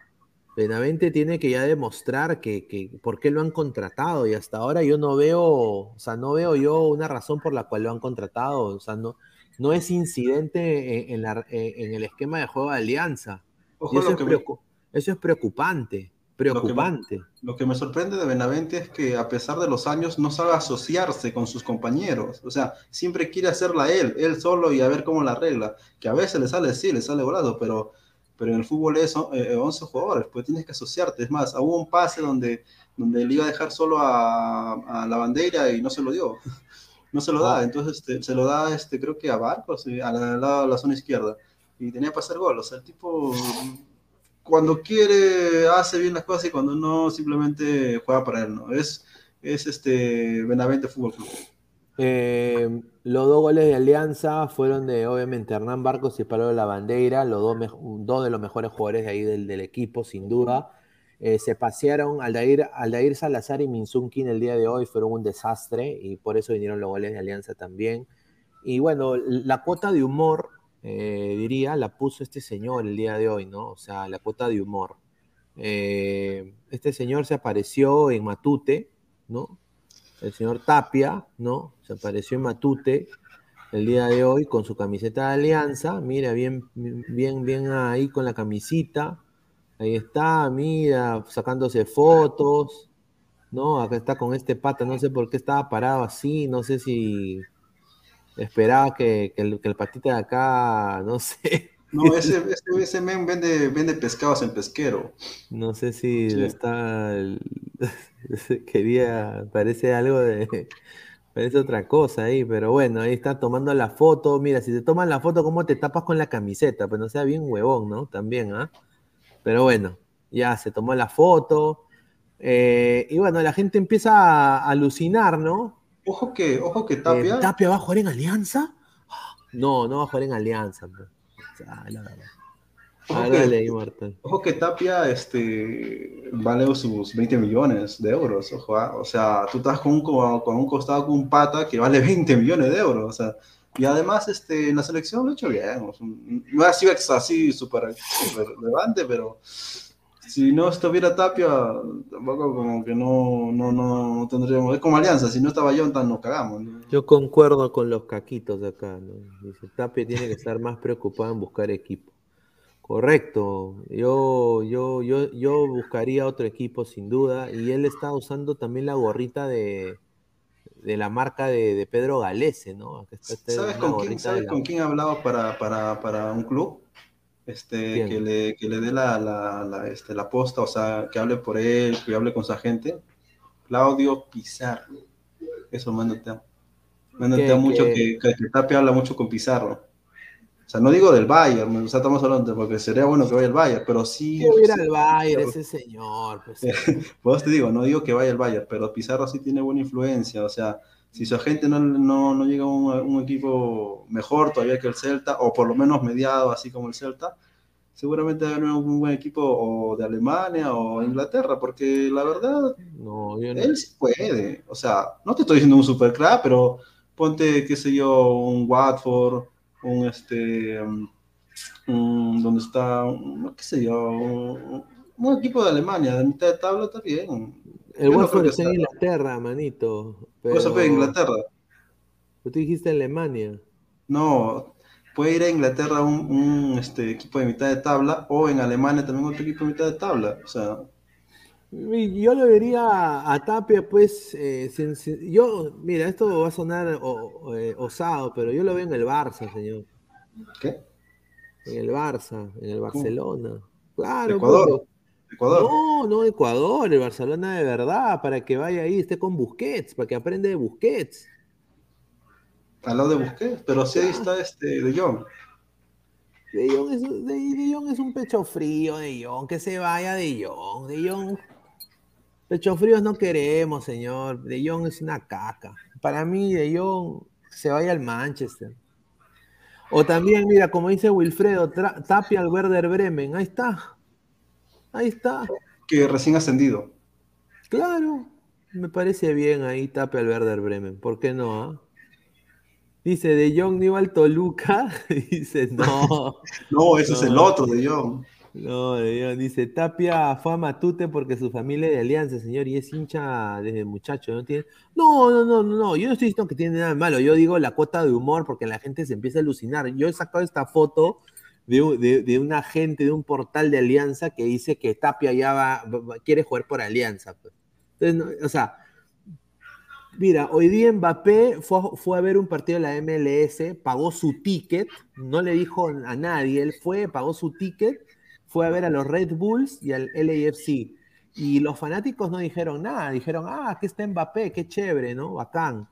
Benavente tiene que ya demostrar que, que, por qué lo han contratado, y hasta ahora yo no veo, o sea, no veo yo una razón por la cual lo han contratado, o sea, no, no es incidente en, el esquema de juego de Alianza. eso, es preocupante. Preocupante. Lo que, me, sorprende de Benavente es que a pesar de los años no sabe asociarse con sus compañeros. O sea, siempre quiere hacerla él, él solo y a ver cómo la arregla. Que a veces le sale, sí, le sale volado, pero, pero en el fútbol es 11 eh, jugadores, pues tienes que asociarte. Es más, hubo un pase donde, donde le iba a dejar solo a, la bandera y no se lo dio. No se lo da, oh. entonces este, se lo da, este, creo que a Barcos, a la, a la zona izquierda. Y tenía para hacer gol. O sea, el tipo cuando quiere hace bien las cosas y cuando no simplemente juega para él, ¿no? Es, es este Benavente Fútbol Club. Eh, los dos goles de Alianza fueron de, obviamente, Hernán Barcos y Pablo la Bandera, los dos, dos de los mejores jugadores de ahí del, equipo, sin duda. Eh, se pasearon, Aldair, Aldair Salazar y Minsunkin el día de hoy fueron un desastre y por eso vinieron los goles de Alianza también. Y bueno, la cuota de humor eh, diría, la puso este señor el día de hoy, ¿no? O sea, la cuota de humor. Este señor se apareció en Matute, ¿no? El señor Tapia, ¿no? Se apareció en Matute el día de hoy con su camiseta de alianza. Mira, bien, bien, bien ahí con la camisita. Ahí está, mira, sacándose fotos, ¿no? Acá está con este pata, no sé por qué estaba parado así, no sé si Esperaba que, el, patita de acá, no sé. No, ese, ese, men vende, vende pescados en pesquero. No sé si está. Quería. Parece algo de. Parece otra cosa ahí, pero bueno, ahí está tomando la foto. Mira, si te toman la foto, ¿cómo te tapas con la camiseta? Pues no sea bien huevón, ¿no? También, ¿ah? Pero bueno, ya se tomó la foto. Eh, y bueno, la gente empieza a alucinar, ¿no? Ojo que, ojo que Tapia. ¿Tapia va a jugar en Alianza? No, no va a jugar en Alianza. Ojo, que, ojo que Tapia este, vale sus 20 millones de euros. Ojo, ah, o sea, tú estás con un, con un costado con un pata que vale 20 millones de euros. O sea, y además este, en la selección lo ha hecho bien. No ha sido así súper relevante, pero si no estuviera Tapia, tampoco como que no, no, no, tendríamos. Es como alianza, si no estaba Jonathan nos cagamos. Yo concuerdo con los caquitos de acá. ¿no? Dice, Tapia tiene que estar más preocupado en buscar equipo. Correcto. Yo, yo, yo, yo buscaría otro equipo sin duda. Y él está usando también la gorrita de, de la marca de, Pedro Galese, ¿no? Este, ¿Sabes, con quién, ¿sabes con quién ha hablado para, para, para un club? este, que le, que le dé la, la, la, este, la posta, o sea, que hable por él, que hable con su agente. Claudio Pizarro. Eso, mándate. Mándate mucho que, que, Tapia habla mucho con Pizarro. O sea, no digo del Bayern, o sea, estamos hablando porque sería bueno que vaya el Bayern, pero sí. Que ir al Bayern ese señor. Pues, pues te digo, no digo que vaya el Bayern, pero Pizarro sí tiene buena influencia, o sea, si su agente no, no, no llega a un, equipo mejor todavía que el Celta, o por lo menos mediado así como el Celta, seguramente va a haber un buen equipo o de Alemania o Inglaterra, porque la verdad, no, él sí puede. O sea, no te estoy diciendo un super crack, pero ponte, qué sé yo, un Watford, un este, un, donde está, un, qué sé yo, un, un, equipo de Alemania, de mitad de tabla está bien. El Watford está en Inglaterra, manito. Pero... Eso fue Inglaterra. Tú dijiste Alemania. No, puede ir a Inglaterra un, este, equipo de mitad de tabla o en Alemania también otro equipo de mitad de tabla. O sea. Yo le vería a Tapia, pues, eh, yo, mira, esto va a sonar eh, osado, pero yo lo veo en el Barça, señor. ¿Qué? En el Barça, en el Barcelona. Claro, Ecuador. Ecuador. No, no Ecuador, el Barcelona de verdad, para que vaya ahí, esté con Busquets, para que aprenda de Busquets. Al lado de Busquets, pero sí ahí está este De Jong. De Jong es, de, es un pecho frío, De Jong, que se vaya De Jong, De Jong. Pecho fríos no queremos, señor. De Jong es una caca. Para mí, De Jong se vaya al Manchester. O también, mira, como dice Wilfredo, Tapia al Werder Bremen. Ahí está. Ahí está. Que recién ascendido. Claro. me parece bien ahí tape al Werder Bremen. ¿Por qué no? Ah? Dice de Jong Nival Toluca. dice no. no, ese es el otro de Jong. No, de. Dice Tapia fue a Matute porque su familia es de Alianza, señor, y es hincha desde muchacho. No, tiene... no, no, no, no, Yo no estoy diciendo que tiene nada de malo. Yo digo la cuota de humor porque la gente se empieza a alucinar. Yo he sacado esta foto de, de, una gente de un portal de Alianza que dice que Tapia ya va, quiere jugar por Alianza. Pues. O sea, mira, hoy día Mbappé fue, fue, a ver un partido de la MLS, pagó su ticket, no le dijo a nadie, él fue, pagó su ticket, fue a ver a los Red Bulls y al LAFC. Y los fanáticos no dijeron nada, dijeron, ah, aquí está Mbappé, qué chévere, ¿no? Bacán.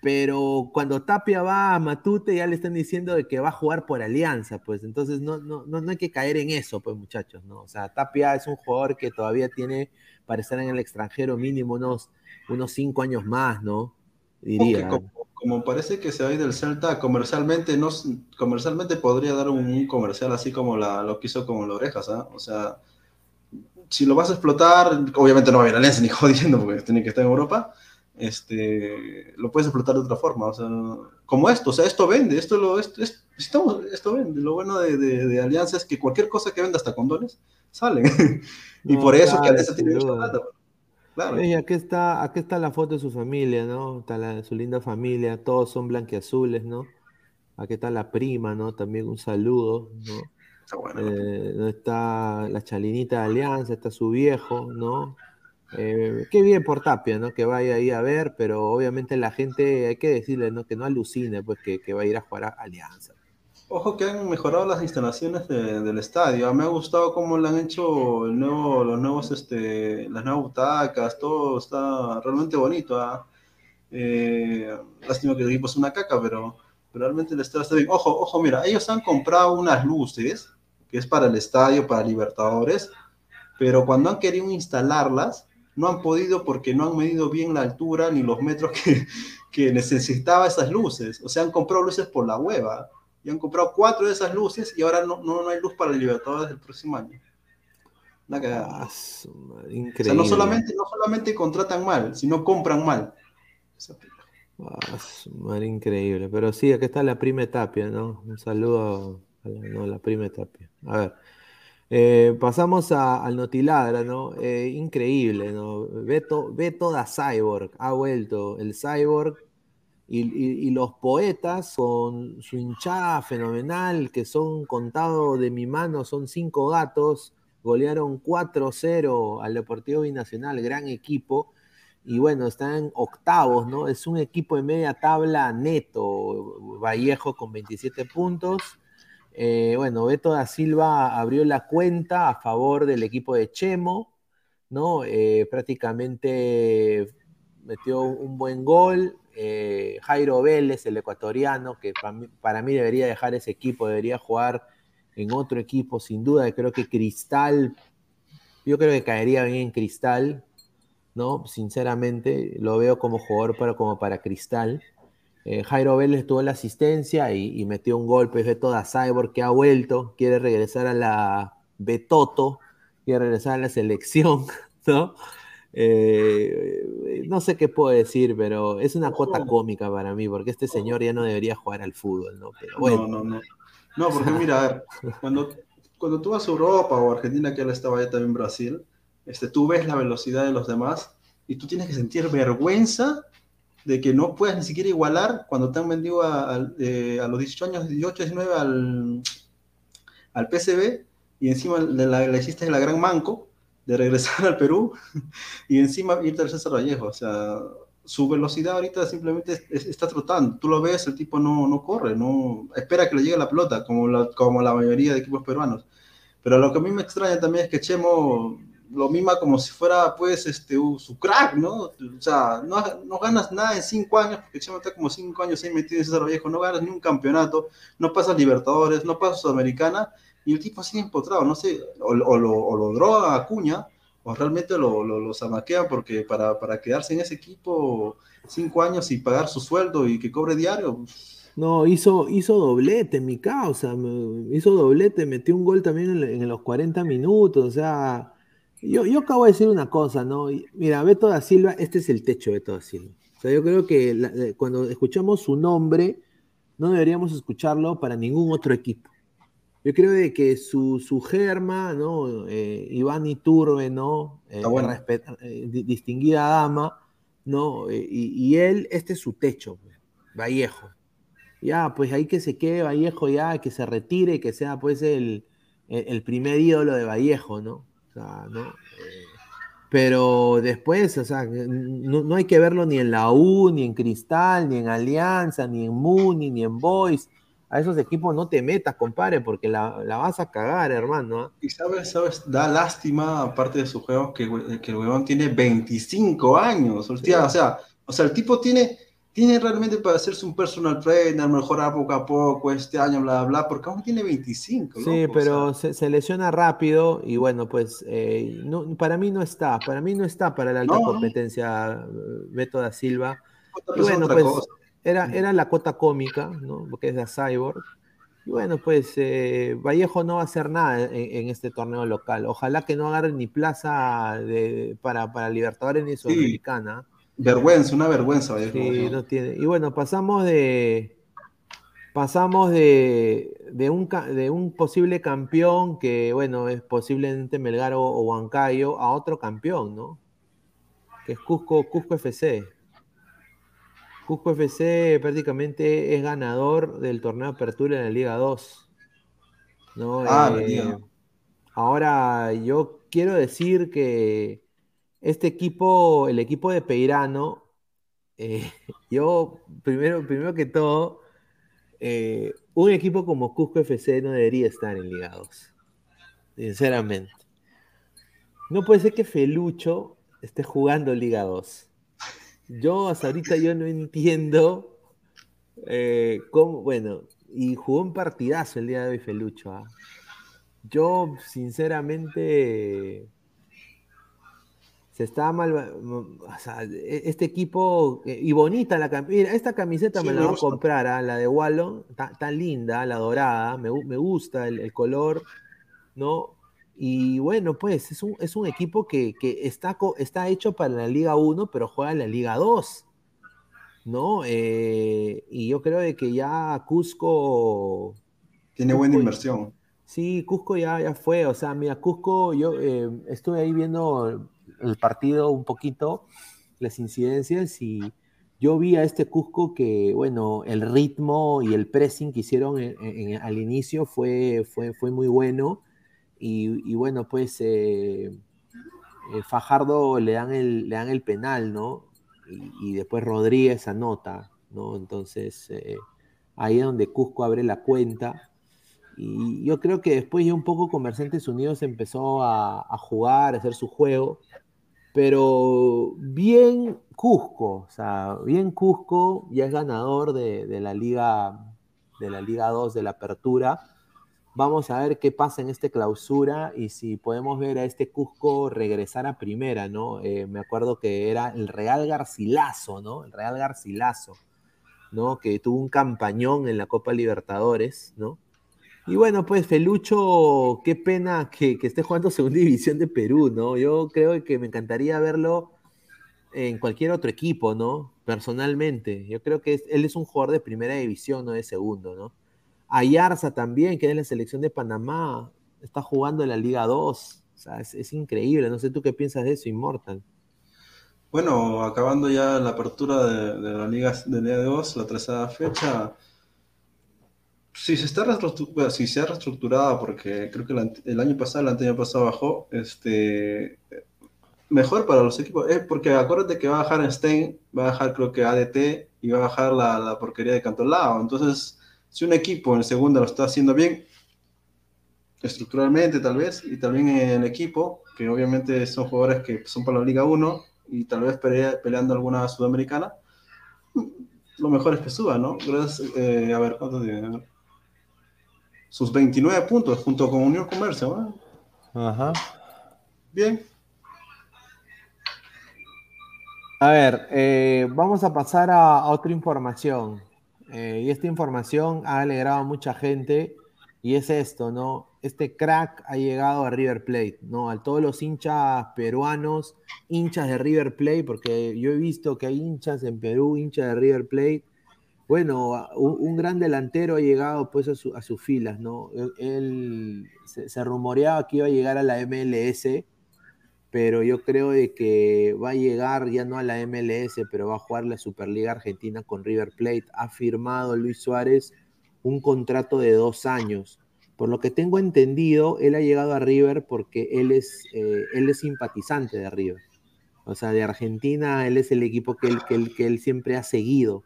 Pero cuando Tapia va a Matute ya le están diciendo de que va a jugar por alianza, pues entonces no, no, no hay que caer en eso, pues muchachos, ¿no? O sea, Tapia es un jugador que todavía tiene para estar en el extranjero mínimo unos, unos cinco años más, ¿no? Diría. Como, parece que se va a ir del Celta, comercialmente, no, comercialmente podría dar un, comercial así como la, lo que hizo con la orejas, ¿ah? O sea, si lo vas a explotar, obviamente no va a ir a Alianza ni jodiendo porque tiene que estar en Europa, este, lo puedes explotar de otra forma, o sea, como esto, o sea, esto vende, esto lo, esto, esto, vende, lo bueno de, de, Alianza es que cualquier cosa que venda, hasta condones, salen, y por eso que Alianza tiene mucha plata. Claro. Y aquí está, aquí está la foto de su familia, ¿no? Está la, su linda familia, todos son blanqueazules, ¿no? Aquí está la prima, ¿no? También un saludo, ¿no? Está bueno. Eh, está la chalinita de Alianza, está su viejo, ¿no? Eh, qué bien por Tapia, ¿no? Que vaya ahí a ver, pero obviamente la gente, hay que decirle, ¿no? Que no alucine, pues, que, que va a ir a jugar a Alianza. Ojo que han mejorado las instalaciones del estadio. Me ha gustado cómo le han hecho el nuevo, los nuevos, este, las nuevas butacas, todo está realmente bonito. ¿ah? Eh, lástima que el equipo es una caca, pero, realmente el estadio está bien. Ojo, ojo, mira, ellos han comprado unas luces, que es para el estadio, para Libertadores, pero cuando han querido instalarlas, no han podido porque no han medido bien la altura ni los metros que, que necesitaba esas luces. O sea, han comprado luces por la hueva. Y han comprado cuatro de esas luces y ahora no, no, hay luz para el Libertadores del próximo año. Una cagada. increíble. Ah, o sea, no solamente, no solamente contratan mal, sino compran mal. Ah, increíble. Pero sí, aquí está la prima Tapia, ¿no? Un saludo a la, la prima Tapia. A ver. Eh, pasamos al Notiladra, ¿no? Eh, increíble, ¿no? Ve, toda Cyborg, ha vuelto el Cyborg y, los poetas con su hinchada fenomenal, que son contados de mi mano, son cinco gatos, golearon 4-0 al Deportivo Binacional, gran equipo. Y bueno, están octavos, ¿no? Es un equipo de media tabla neto. Vallejo con 27 puntos, eh, bueno, Beto da Silva abrió la cuenta a favor del equipo de Chemo, ¿no? Eh, prácticamente metió un buen gol. Eh, Jairo Vélez, el ecuatoriano, que para mí, debería dejar ese equipo, debería jugar en otro equipo, sin duda. Creo que Cristal, yo creo que caería bien en Cristal, ¿no? Sinceramente, lo veo como jugador para, como para Cristal. Eh, Jairo Vélez tuvo la asistencia y, metió un golpe de toda Cyborg que ha vuelto, quiere regresar a la Betoto, quiere regresar a la selección, ¿no? Eh, no sé qué puedo decir, pero es una cuota cómica para mí, porque este señor ya no debería jugar al fútbol, ¿no? No, no, no. No, porque mira, a ver, cuando, cuando tú vas a Europa o Argentina, que él estaba allá también en Brasil, este, tú ves la velocidad de los demás y tú tienes que sentir vergüenza de que no puedas ni siquiera igualar cuando te han vendido a, eh, los 18 años, 18, 19 al, al PCB y encima le, la, le hiciste la gran manco de regresar al Perú y encima irte al César Vallejo. O sea, su velocidad ahorita simplemente está trotando. Tú lo ves, el tipo no, no corre, no espera que le llegue la pelota, como la, como la mayoría de equipos peruanos. Pero lo que a mí me extraña también es que Chemo lo mima como si fuera, pues, este, su crack, ¿no? O sea, no, no ganas nada en cinco años, porque Chema está como cinco años ahí metido en César Viejo, no ganas ni un campeonato, no pasas Libertadores, no pasas Sudamericana, y el tipo sigue empotrado, no sé, o, lo, o lo, droga a Cuña, o realmente lo, lo, lo zamaquean porque para, para, quedarse en ese equipo cinco años y pagar su sueldo y que cobre diario. No, hizo, hizo doblete, mi causa, hizo doblete, metió un gol también en, en los 40 minutos, o sea Yo, yo acabo de decir una cosa, ¿no? Mira, Beto da Silva, este es el techo de Beto da Silva. O sea, yo creo que cuando escuchamos su nombre, no deberíamos escucharlo para ningún otro equipo. Yo creo de que su, su germa, ¿no? Eh, Iván Iturbe, ¿no? Eh, eh, distinguida dama, ¿no? Y, él, este es su techo, pues, Vallejo. Ya, pues ahí que se quede Vallejo ya, que se retire, que sea pues el, el primer ídolo de Vallejo, ¿no? O sea, ¿no? Eh, pero después, o sea, no, hay que verlo ni en la U, ni en Cristal, ni en Alianza, ni en Muni, ni en Boys. A esos equipos no te metas, compadre, porque la, vas a cagar, hermano. ¿ah? Y sabes, sabes, da lástima, aparte de sus juegos, que, que el huevón tiene 25 años. O sea, o sea, el tipo tiene tiene realmente para hacerse un personal trainer, mejorar poco a poco este año, bla, bla, bla, porque aún tiene 25. Sí, pero se, lesiona rápido y bueno, pues eh, no, para mí no está, para mí no está para la alta competencia Beto da Silva. Y bueno, pues era, era la cuota cómica, ¿no? Porque es de Cyborg. Y bueno, pues eh, Vallejo no va a hacer nada en, este torneo local. Ojalá que no agarre ni plaza de, para, para Libertadores ni Sudamericana. Vergüenza, una vergüenza. Sí, no tiene. Y bueno, pasamos de. Pasamos de, de, un, de un posible campeón que, bueno, es posiblemente Melgar o, Huancayo, a otro campeón, ¿no? Que es Cusco, Cusco FC. Cusco FC prácticamente es ganador del torneo de apertura en la Liga 2. ¿no? Ah, eh, ahora, yo quiero decir que este equipo, el equipo de Peirano, eh, yo, primero, primero que todo, eh, un equipo como Cusco FC no debería estar en Liga 2. Sinceramente. No puede ser que Felucho esté jugando Liga 2. Yo hasta ahorita yo no entiendo eh, cómo, bueno, y jugó un partidazo el día de hoy Felucho. ¿ah? Yo, sinceramente, está mal. O sea, e, este equipo. Eh, y bonita la camiseta. esta camiseta me la voy a comprar, ¿ah? la de Wallon. Tan linda, la dorada. Me, gusta el, color, ¿no? Y bueno, pues es un, es un equipo que, está, está hecho para la Liga 1, pero juega en la Liga 2. ¿No? Eh, y yo creo de que ya Cusco. Tiene buena inversión. Sí, Cusco ya, ya fue. O sea, mira, Cusco, yo eh, estuve ahí viendo el partido un poquito, las incidencias y yo vi a este Cusco que, bueno, el ritmo y el pressing que hicieron al inicio fue, fue, fue muy bueno y, bueno, pues eh, eh, Fajardo le dan, el, le dan el penal, ¿no? Y, después Rodríguez anota, ¿no? Entonces eh, ahí es donde Cusco abre la cuenta. Y yo creo que después ya un poco Comerciantes Unidos empezó a, jugar, a hacer su juego pero bien Cusco, o sea, bien Cusco ya es ganador de, la Liga de la Liga 2 de la Apertura. Vamos a ver qué pasa en este clausura y si podemos ver a este Cusco regresar a primera, ¿no? Eh, me acuerdo que era el Real Garcilaso, ¿no? El Real Garcilaso, ¿no? Que tuvo un campañón en la Copa Libertadores, ¿no? Y bueno, pues Felucho, qué pena que, esté jugando segunda división de Perú, ¿no? Yo creo que me encantaría verlo en cualquier otro equipo, ¿no? Personalmente. Yo creo que él es un jugador de primera división, no de segundo, ¿no? Ayarza también, que es la selección de Panamá, está jugando en la Liga 2. O sea, es, increíble. No sé tú qué piensas de eso, Immortal. Bueno, acabando ya la apertura de, la Liga de Liga 2, la tercera fecha si se está reestructurada, si se ha reestructurado, porque creo que el, año pasado, el año pasado bajó, este, mejor para los equipos, es porque acuérdate que va a bajar Stein, va a bajar creo que ADT y va a bajar la, la porquería de Cantolao. Entonces, si un equipo en segunda lo está haciendo bien, estructuralmente tal vez, y también en el equipo, que obviamente son jugadores que son para la Liga 1 y tal vez peleando alguna sudamericana, lo mejor es que suba, ¿no? Gracias, eh, a ver, ¿cuántos días? sus 29 puntos junto con Unión Comercio. Ajá. Bien. A ver, eh, vamos a pasar a, otra información. Eh, y esta información ha alegrado a mucha gente. y es esto, ¿no? Este crack ha llegado a River Plate, ¿no? A todos los hinchas peruanos, hinchas de River Plate, porque yo he visto que hay hinchas en Perú, hinchas de River Plate. Bueno, un, gran delantero ha llegado pues a, sus filas, ¿no? Él, se, rumoreaba que iba a llegar a la MLS, pero yo creo de que va a llegar ya no a la MLS, pero va a jugar la Superliga Argentina con River Plate. Ha firmado Luis Suárez un contrato de dos años. Por lo que tengo entendido, él ha llegado a River porque él es, eh, él es simpatizante de River. O sea, de Argentina, él es el equipo que él, que que él siempre ha seguido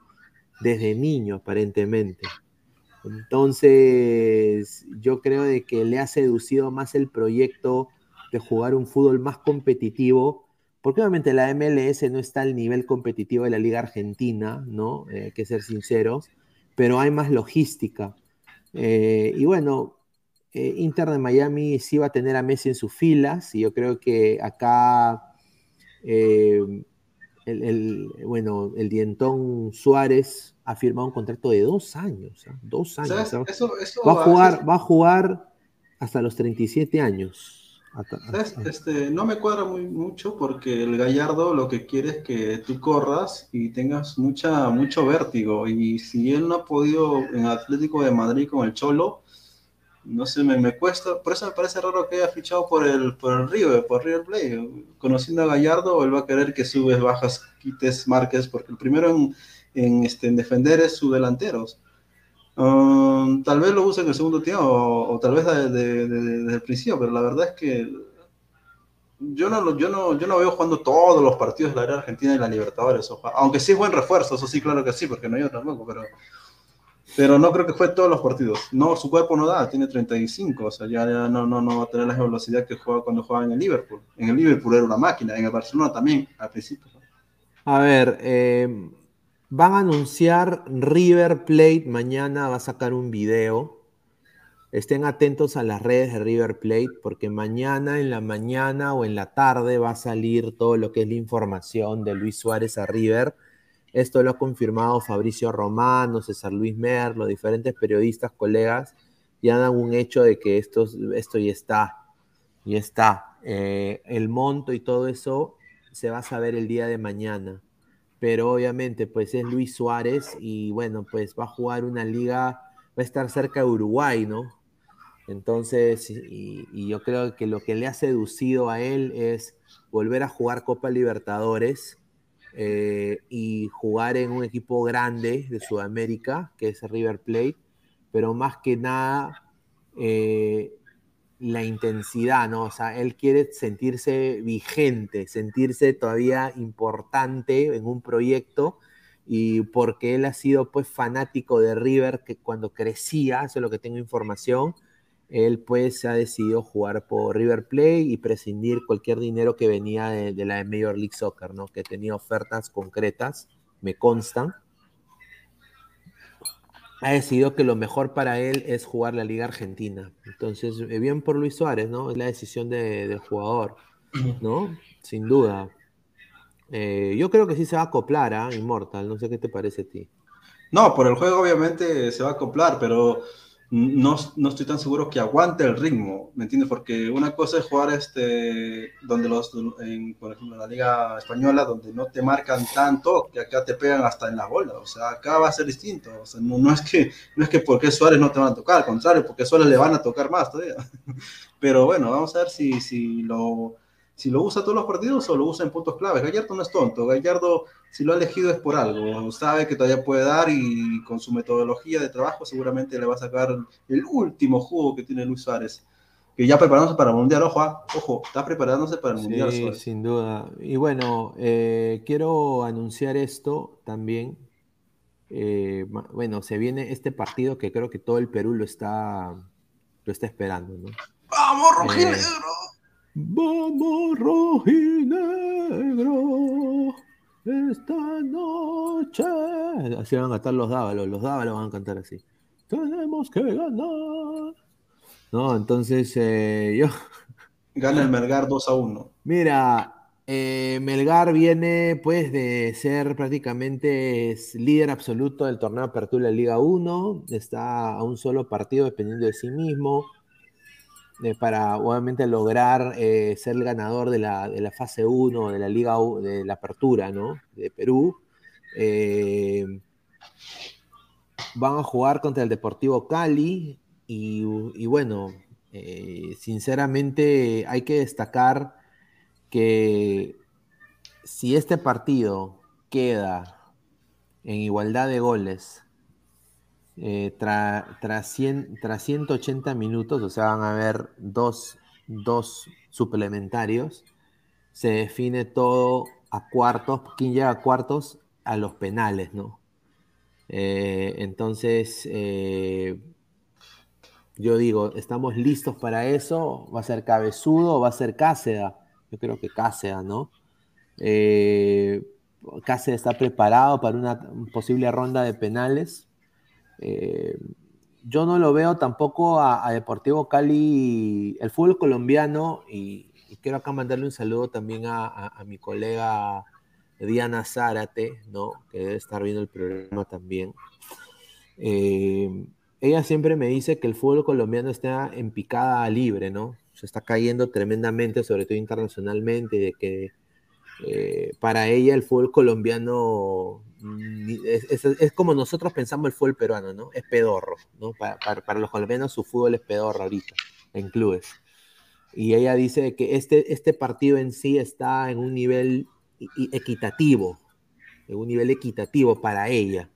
desde niño, aparentemente. Entonces, yo creo de que le ha seducido más el proyecto de jugar un fútbol más competitivo, porque obviamente la MLS no está al nivel competitivo de la Liga Argentina, ¿no? Eh, hay que ser sinceros pero hay más logística. Eh, y bueno, eh, Inter de Miami sí va a tener a Messi en sus filas, y yo creo que acá, eh, el, bueno, el dientón Suárez ha firmado un contrato de dos años, ¿ah? dos años. va, a jugar, va a jugar hasta los 37 años. Este, no me cuadra muy mucho porque el Gallardo lo que quiere es que tú corras y tengas mucha, mucho vértigo. Y si él no ha podido en Atlético de Madrid con el Cholo, no sé, me, me cuesta. Por eso me parece raro que haya fichado por el, por el River, por River Plate. Conociendo a Gallardo, él va a querer que subes, bajas, quites, marques, porque el primero en, en, este, en defender es su delanteros. Um, tal vez lo use en el segundo tiempo o, tal vez desde el principio, pero la verdad es que yo no, yo, no, yo no veo jugando todos los partidos de la era argentina y la Libertadores. Aunque sí es buen refuerzo, eso sí, claro que sí, porque no otro tampoco, pero, pero no creo que fue todos los partidos. No, su cuerpo no da, tiene 35, o sea, ya, no, no, no va a tener la velocidad que juega cuando juega en el Liverpool. En el Liverpool era una máquina, en el Barcelona también, al principio. A ver, eh, Van a anunciar River Plate mañana, va a sacar un video. Estén atentos a las redes de River Plate porque mañana en la mañana o en la tarde va a salir todo lo que es la información de Luis Suárez a River. Esto lo ha confirmado Fabricio Romano, César Luis Merlo, diferentes periodistas, colegas, ya dan un hecho de que esto, esto ya está, ya está. Eh, el monto y todo eso se va a saber el día de mañana pero obviamente pues es Luis Suárez y bueno, pues va a jugar una liga, va a estar cerca de Uruguay, ¿no? Entonces, y, yo creo que lo que le ha seducido a él es volver a jugar Copa Libertadores eh, y jugar en un equipo grande de Sudamérica, que es River Plate, pero más que nada eh, la intensidad, ¿no? O sea, él quiere sentirse vigente, sentirse todavía importante en un proyecto y porque él ha sido pues fanático de River que cuando crecía, eso es lo que tengo información, él pues ha decidido jugar por River Plate y prescindir cualquier dinero que venía de, de la Major League Soccer, ¿no? Que tenía ofertas concretas, me constan ha decidido que lo mejor para él es jugar la Liga Argentina. Entonces, eh, bien por Luis Suárez, ¿no? Es la decisión del jugador, ¿no? Sin duda. Eh, yo creo que sí se va a acoplar a ¿ah? Immortal, no sé qué te parece a ti. No, por el juego obviamente se va a acoplar, pero no, no, estoy tan seguro que aguante el ritmo, ¿me entiendes? Porque una cosa es jugar este, donde los, en, por ejemplo, la Liga Española, donde no te marcan tanto, que acá te pegan hasta en la bola, o sea, acá va a ser distinto, o sea, no, no es que, no es que porque Suárez no te van a tocar, al contrario, porque Suárez le van a tocar más todavía. Pero bueno, vamos a ver si, si lo si lo usa todos los partidos o lo usa en puntos claves. Gallardo no es tonto, Gallardo si lo ha elegido es por algo, sabe que todavía puede dar y con su metodología de trabajo seguramente le va a sacar el último juego que tiene Luis Suárez. Que ya preparándose para el Mundial, ojo, ah, ojo, está preparándose para el Mundial. Sí, sin duda. Y bueno, eh, quiero anunciar esto también. Eh, bueno, se viene este partido que creo que todo el Perú lo está, lo está esperando, ¿no? ¡Vamos, rojinegro! Vamos, rojinegro, esta noche. Así van a cantar los dávalos, los dávalos van a cantar así. Tenemos que ganar. No, entonces eh, yo. Gana el Melgar 2 a 1. Mira, eh, Melgar viene pues de ser prácticamente líder absoluto del torneo de apertura de Liga 1, está a un solo partido dependiendo de sí mismo, eh, para obviamente lograr eh, ser el ganador de la, de la, fase 1 de la Liga de la Apertura, ¿no? De Perú. van a jugar contra el Deportivo Cali y bueno, sinceramente hay que destacar que si este partido queda en igualdad de goles eh, tras 180 minutos, o sea, van a haber dos, suplementarios, se define todo a cuartos, quién llega a cuartos a los penales, ¿no? Eh, entonces, eh, yo digo, ¿estamos listos para eso? ¿Va a ser cabezudo va a ser Cáceda? Yo creo que Cáceres, ¿no? Eh, está preparado para una posible ronda de penales. Eh, yo no lo veo tampoco a, Deportivo Cali, el fútbol colombiano, y, quiero acá mandarle un saludo también a, mi colega Diana Zárate, ¿no? que debe estar viendo el programa también. Eh, ella siempre me dice que el fútbol colombiano está en picada libre, ¿no? se está cayendo tremendamente, sobre todo internacionalmente, de que eh, para ella el fútbol colombiano mm, es, como nosotros pensamos el fútbol peruano, ¿no? Es pedorro, ¿no? Para, los colombianos su fútbol es pedorro ahorita, en clubes. Y ella dice que este, este partido en sí está en un nivel equitativo, en un nivel equitativo para ella.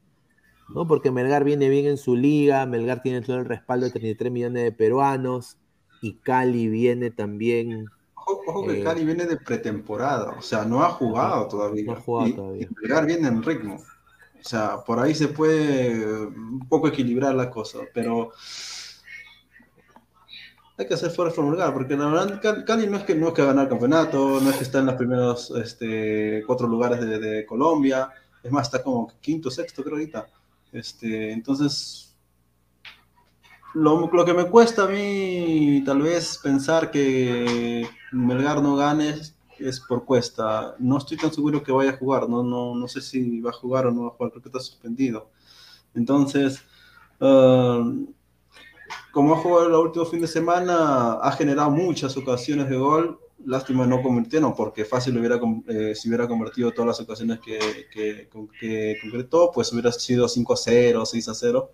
¿no? Porque Melgar viene bien en su liga, Melgar tiene todo el respaldo de 33 millones de peruanos, y Cali viene también. Ojo, que eh, Cali viene de pretemporada, o sea, no ha jugado todavía. No ha jugado todavía. Y viene en ritmo. O sea, por ahí se puede un poco equilibrar la cosa, pero hay que hacer fuerza por porque la verdad Cali no es que no es que ganar el campeonato, no es que está en los primeros este, cuatro lugares de, de, Colombia, es más, está como quinto, sexto creo ahorita. Este, entonces, lo, que me cuesta a mí tal vez pensar que Melgar no gane es, por cuesta. No estoy tan seguro que vaya a jugar, no, no, no sé si va a jugar o no va a jugar, creo que está suspendido. Entonces, ah, como ha jugado el último fin de semana, ha generado muchas ocasiones de gol. Lástima no convirtieron, porque fácil hubiera, eh, si hubiera convertido todas las ocasiones que, que, que concretó, pues hubiera sido 5 a 0, 6 a 0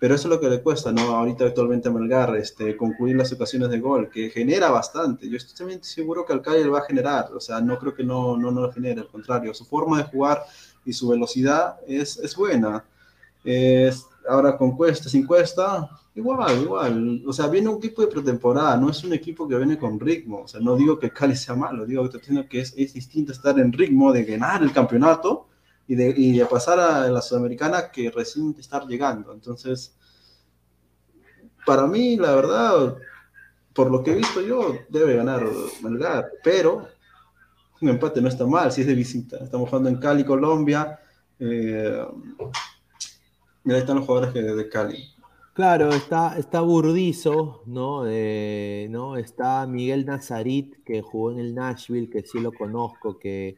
pero eso es lo que le cuesta, ¿no? Ahorita actualmente a Melgar, este, concluir las ocasiones de gol, que genera bastante. Yo estoy también seguro que Alcalde le va a generar, o sea, no creo que no, no, no lo genere, al contrario, su forma de jugar y su velocidad es, es buena. Es, ahora con cuesta, sin cuesta, igual, igual. O sea, viene un equipo de pretemporada, no es un equipo que viene con ritmo. O sea, no digo que Cali sea malo, digo que es, es distinto estar en ritmo de ganar el campeonato y de, pasar a la Sudamericana que recién está llegando. Entonces, para mí, la verdad, por lo que he visto yo, debe ganar pero un empate no está mal si es de visita. Estamos jugando en Cali, Colombia. Eh, mira, ahí están los jugadores de Cali. Claro, está, está Burdizo, ¿no? Eh, ¿no? Está Miguel Nazarit, que jugó en el Nashville, que sí lo conozco, que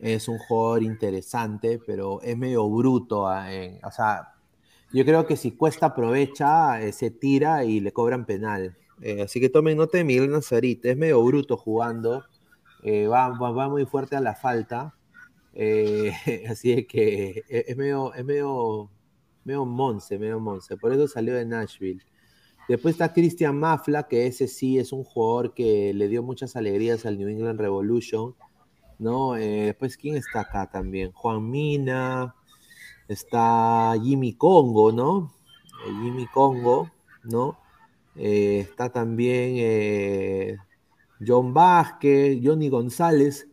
es un jugador interesante, pero es medio bruto. Ah, o sea, yo creo que si Cuesta aprovecha, eh, se tira y le cobran penal. Eh, así que tomen nota de Miguel Nazarit, es medio bruto jugando, eh, va, va, muy fuerte a la falta. así que es medio, es medio, medio monce, medio monce. Por eso salió de Nashville. Después está Christian Mafla, que ese sí es un jugador que le dio muchas alegrías al New England Revolution ¿no? Eh, después, ¿quién está acá también? Juan Mina, está Jimmy Congo, ¿no? Eh, Jimmy Congo, ¿no? Eh, está también John Vázquez, Johnny González,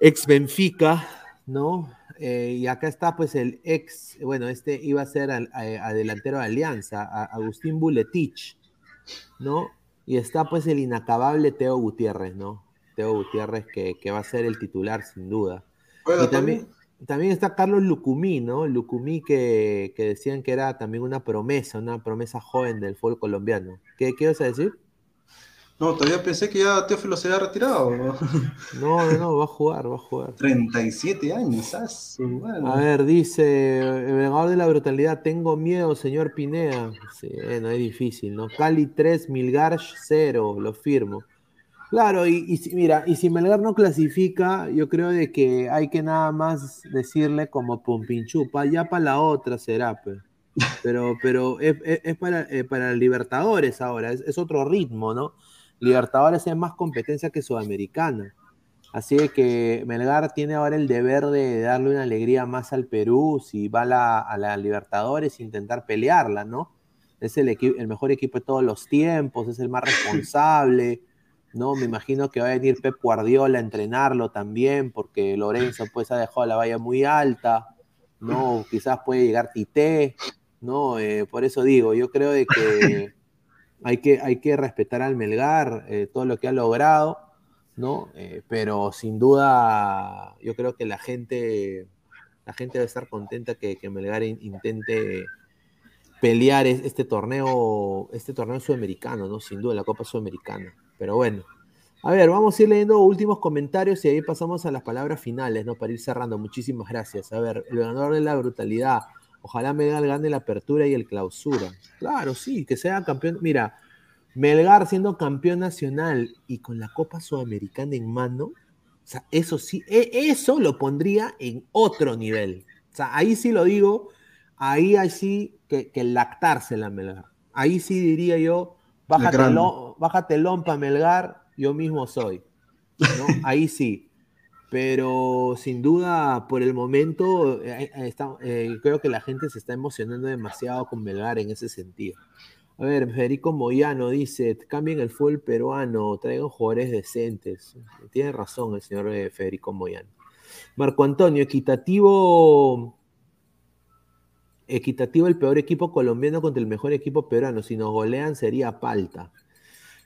ex Benfica, ¿no? y acá está pues el ex, bueno, este iba a ser al, delantero de Alianza, Agustín Buletich, ¿no? Y está pues el inacabable Teo Gutiérrez, ¿no? Teo Gutiérrez, que, va a ser el titular sin duda. y también, también está Carlos Lucumí, ¿no? Lucumí que, decían que era también una promesa, una promesa joven del fútbol colombiano. ¿Qué, qué vas a decir? No, todavía pensé que ya Teófilo se había retirado. No, no, no, va a jugar, va a jugar. 37 años, A ver, dice, el vengador de la brutalidad, tengo miedo, señor Pinea. Sí, no es difícil, ¿no? Cali 3, Milgar 0, lo firmo. Claro, y, y, mira, y si Melgar no clasifica, yo creo de que hay que nada más decirle como Pompinchupa, ya para la otra será, pues. pero, pero es, es, para, eh, para Libertadores ahora, es, es otro ritmo, ¿no? Libertadores es más competencia que Sudamericana. Así que Melgar tiene ahora el deber de darle una alegría más al Perú si va a la, Libertadores intentar pelearla, ¿no? Es el, el mejor equipo de todos los tiempos, es el más responsable, ¿no? Me imagino que va a venir Pep Guardiola a entrenarlo también, porque Lorenzo pues ha dejado la valla muy alta, ¿no? Quizás puede llegar Tite, ¿no? Eh, por eso digo, yo creo de que hay que, hay que respetar al Melgar, eh, todo lo que ha logrado, ¿no? Eh, pero sin duda, yo creo que la gente, la gente debe estar contenta que, que Melgar intente pelear este torneo, este torneo sudamericano, ¿no? Sin duda, la Copa Sudamericana. Pero bueno. A ver, vamos a ir leyendo últimos comentarios y ahí pasamos a las palabras finales, ¿no? Para ir cerrando. Muchísimas gracias. A ver, el ganador de la brutalidad. Ojalá Melgar gane la apertura y el clausura. Claro, sí, que sea campeón. Mira, Melgar siendo campeón nacional y con la Copa Sudamericana en mano, eso sí, e, eso lo pondría en otro nivel. O sea, ahí sí lo digo, ahí hay sí que, que lactarse la Melgar. Ahí sí diría yo, bájate, lo, bájate lompa Melgar, yo mismo soy. ¿no? Ahí sí pero sin duda por el momento eh, eh, eh, creo que la gente se está emocionando demasiado con Melgar en ese sentido. A ver, Federico Moyano dice, cambien el fútbol peruano, traigan jugadores decentes. Tiene razón el señor Federico Moyano. Marco Antonio, equitativo, equitativo el peor equipo colombiano contra el mejor equipo peruano. Si nos golean sería palta.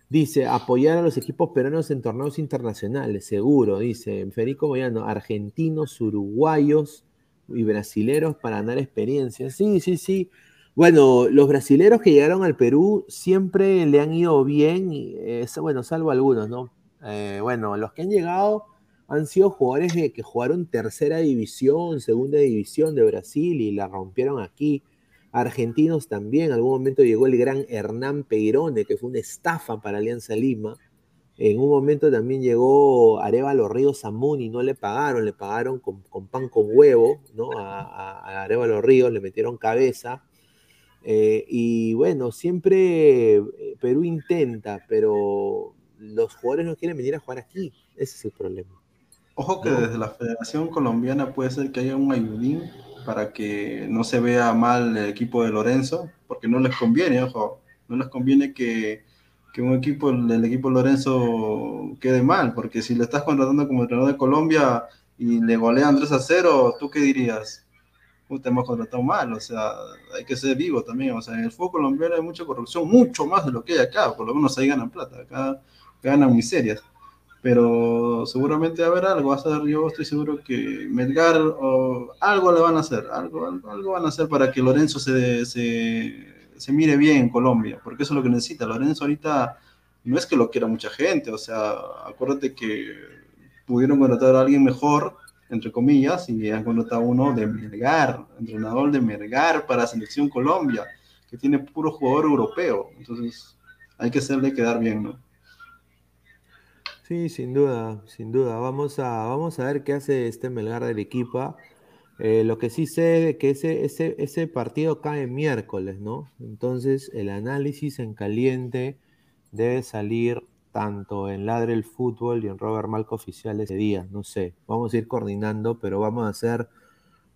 Dice, apoyar a los equipos peruanos en torneos internacionales, seguro, dice Federico Moyano, argentinos, uruguayos y brasileros para ganar experiencia. Sí, sí, sí. Bueno, los brasileros que llegaron al Perú siempre le han ido bien, y, bueno, salvo algunos, ¿no? Eh, bueno, los que han llegado han sido jugadores que jugaron tercera división, segunda división de Brasil y la rompieron aquí argentinos también. En algún momento llegó el gran Hernán Peirone, que fue una estafa para Alianza Lima. En un momento también llegó Arevalo Ríos Zamuni, no le pagaron, le pagaron con, pan con huevo, ¿no? A, a, Arevalo Ríos le metieron cabeza. Eh, y bueno, siempre eh, Perú intenta, pero los jugadores no quieren venir a jugar aquí. Ese es el problema. Ojo que desde la Federación Colombiana puede ser que haya un ayudín para que no se vea mal el equipo de Lorenzo, porque no les conviene, ojo, no les conviene que, que un equipo, el equipo Lorenzo quede mal, porque si le estás contratando como entrenador de Colombia y le golean 3 a 0, ¿tú qué dirías? Te hemos contratado mal, o sea, hay que ser vivo también, o sea, en el fútbol colombiano hay mucha corrupción, mucho más de lo que hay acá, por lo menos ahí ganan plata, acá ganan miserias pero seguramente va a haber algo. a yo estoy seguro que Melgar o algo le van a hacer, algo, algo, van a hacer para que Lorenzo se, se, se, mire bien en Colombia, porque eso es lo que necesita. Lorenzo ahorita no es que lo quiera mucha gente, o sea, acuérdate que pudieron contratar a alguien mejor, entre comillas, y han contratado uno de Melgar, entrenador de Melgar para Selección Colombia, que tiene puro jugador europeo. Entonces, hay que hacerle quedar bien, ¿no? Sí, sin duda, sin duda. Vamos a, vamos a ver qué hace este Melgar del equipo. Eh, lo que sí sé es que ese, ese, ese partido cae miércoles, ¿no? Entonces el análisis en caliente debe salir tanto en Ladre el Fútbol y en Robert Malco Oficial ese día. No sé, vamos a ir coordinando, pero vamos a hacer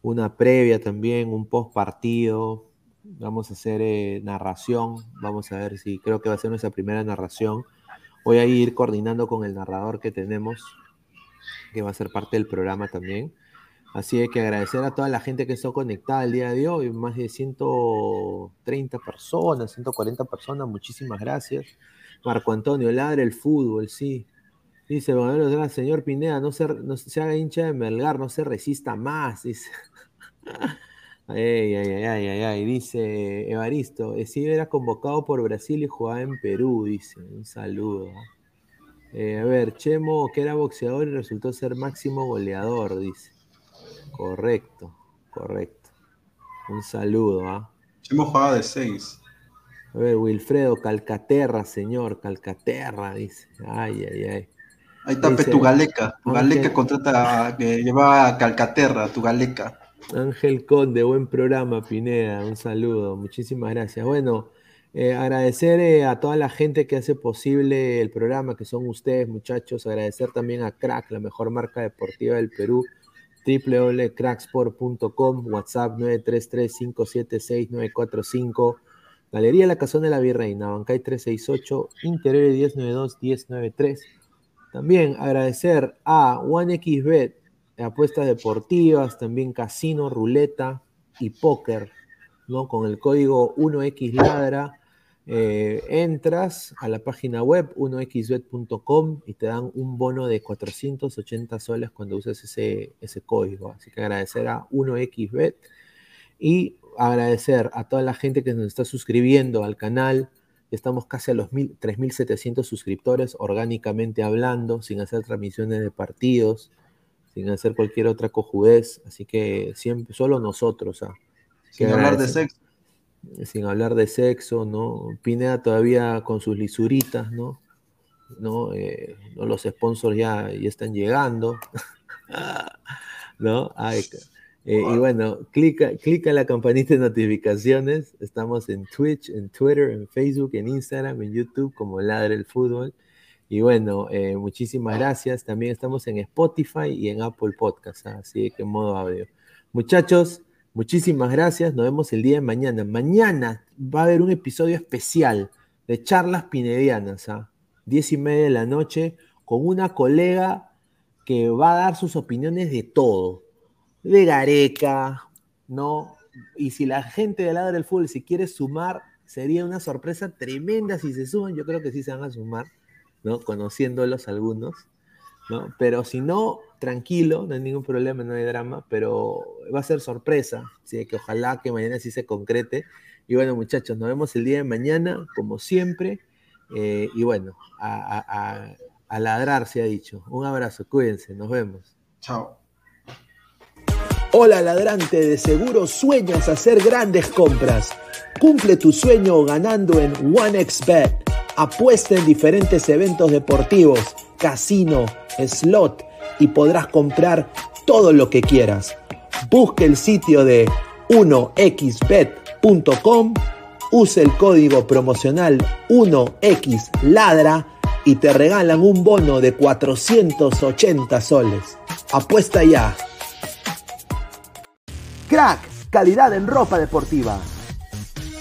una previa también, un post partido. Vamos a hacer eh, narración. Vamos a ver si creo que va a ser nuestra primera narración Voy a ir coordinando con el narrador que tenemos, que va a ser parte del programa también. Así que agradecer a toda la gente que está conectada el día de hoy, más de 130 personas, 140 personas, muchísimas gracias. Marco Antonio Ladre, el fútbol, sí. Dice, bueno, señor Pineda, no se, no se haga hincha de Melgar, no se resista más, dice. Ay, ay, ay, ay, ay, dice Evaristo, si era convocado por Brasil y jugaba en Perú, dice, un saludo. Eh, a ver, Chemo, que era boxeador y resultó ser máximo goleador, dice. Correcto, correcto. Un saludo, ¿ah? Chemo jugaba de seis. A ver, Wilfredo, Calcaterra, señor, Calcaterra, dice. Ay, ay, ay. Ahí está tu Galeca. Tu Galeca contrata que llevaba a Calcaterra, tu Galeca. Ángel Conde, buen programa, Pineda, un saludo, muchísimas gracias. Bueno, eh, agradecer eh, a toda la gente que hace posible el programa, que son ustedes, muchachos. Agradecer también a Crack, la mejor marca deportiva del Perú, www.cracksport.com, WhatsApp 933-576-945, Galería La Cazón de la Virreina, Bancay 368, Interior 1092-1093. También agradecer a OneXBet, apuestas deportivas, también casino, ruleta y póker, ¿no? Con el código 1xladra eh, entras a la página web 1xbet.com y te dan un bono de 480 soles cuando uses ese, ese código. Así que agradecer a 1xbet y agradecer a toda la gente que nos está suscribiendo al canal. Estamos casi a los 3.700 suscriptores orgánicamente hablando, sin hacer transmisiones de partidos sin hacer cualquier otra cojudez. Así que siempre, solo nosotros. ¿ah? Sin hablar de sexo. Sin hablar de sexo, ¿no? Pineda todavía con sus lisuritas, ¿no? ¿No? Eh, ¿no? Los sponsors ya, ya están llegando. ¿No? Ay, eh, y bueno, clica, clica en la campanita de notificaciones. Estamos en Twitch, en Twitter, en Facebook, en Instagram, en YouTube como Ladre el Fútbol. Y bueno, eh, muchísimas gracias. También estamos en Spotify y en Apple Podcast, ¿ah? así que en modo audio. Muchachos, muchísimas gracias. Nos vemos el día de mañana. Mañana va a haber un episodio especial de charlas pinedianas, ¿ah? Diez y media de la noche, con una colega que va a dar sus opiniones de todo. De Gareca, ¿no? Y si la gente de lado del fútbol si quiere sumar, sería una sorpresa tremenda si se suman. Yo creo que sí se van a sumar ¿no? Conociéndolos algunos, ¿no? Pero si no, tranquilo, no hay ningún problema, no hay drama, pero va a ser sorpresa, ¿sí? que ojalá que mañana sí se concrete. Y bueno, muchachos, nos vemos el día de mañana, como siempre. Eh, y bueno, a, a ladrar se ha dicho. Un abrazo, cuídense, nos vemos. Chao. Hola ladrante, de seguro sueñas hacer grandes compras. Cumple tu sueño ganando en OneXBet. Apuesta en diferentes eventos deportivos, casino, slot y podrás comprar todo lo que quieras. Busque el sitio de 1xbet.com, use el código promocional 1xladra y te regalan un bono de 480 soles. Apuesta ya. Crack, calidad en ropa deportiva.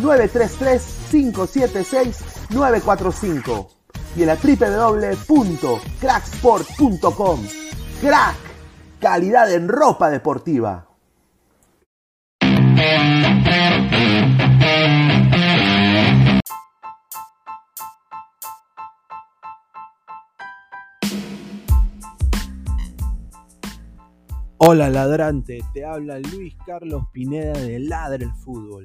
933 576 945 y en la www.cracksport.com. Crack, calidad en ropa deportiva. Hola ladrante, te habla Luis Carlos Pineda de Ladre el Fútbol.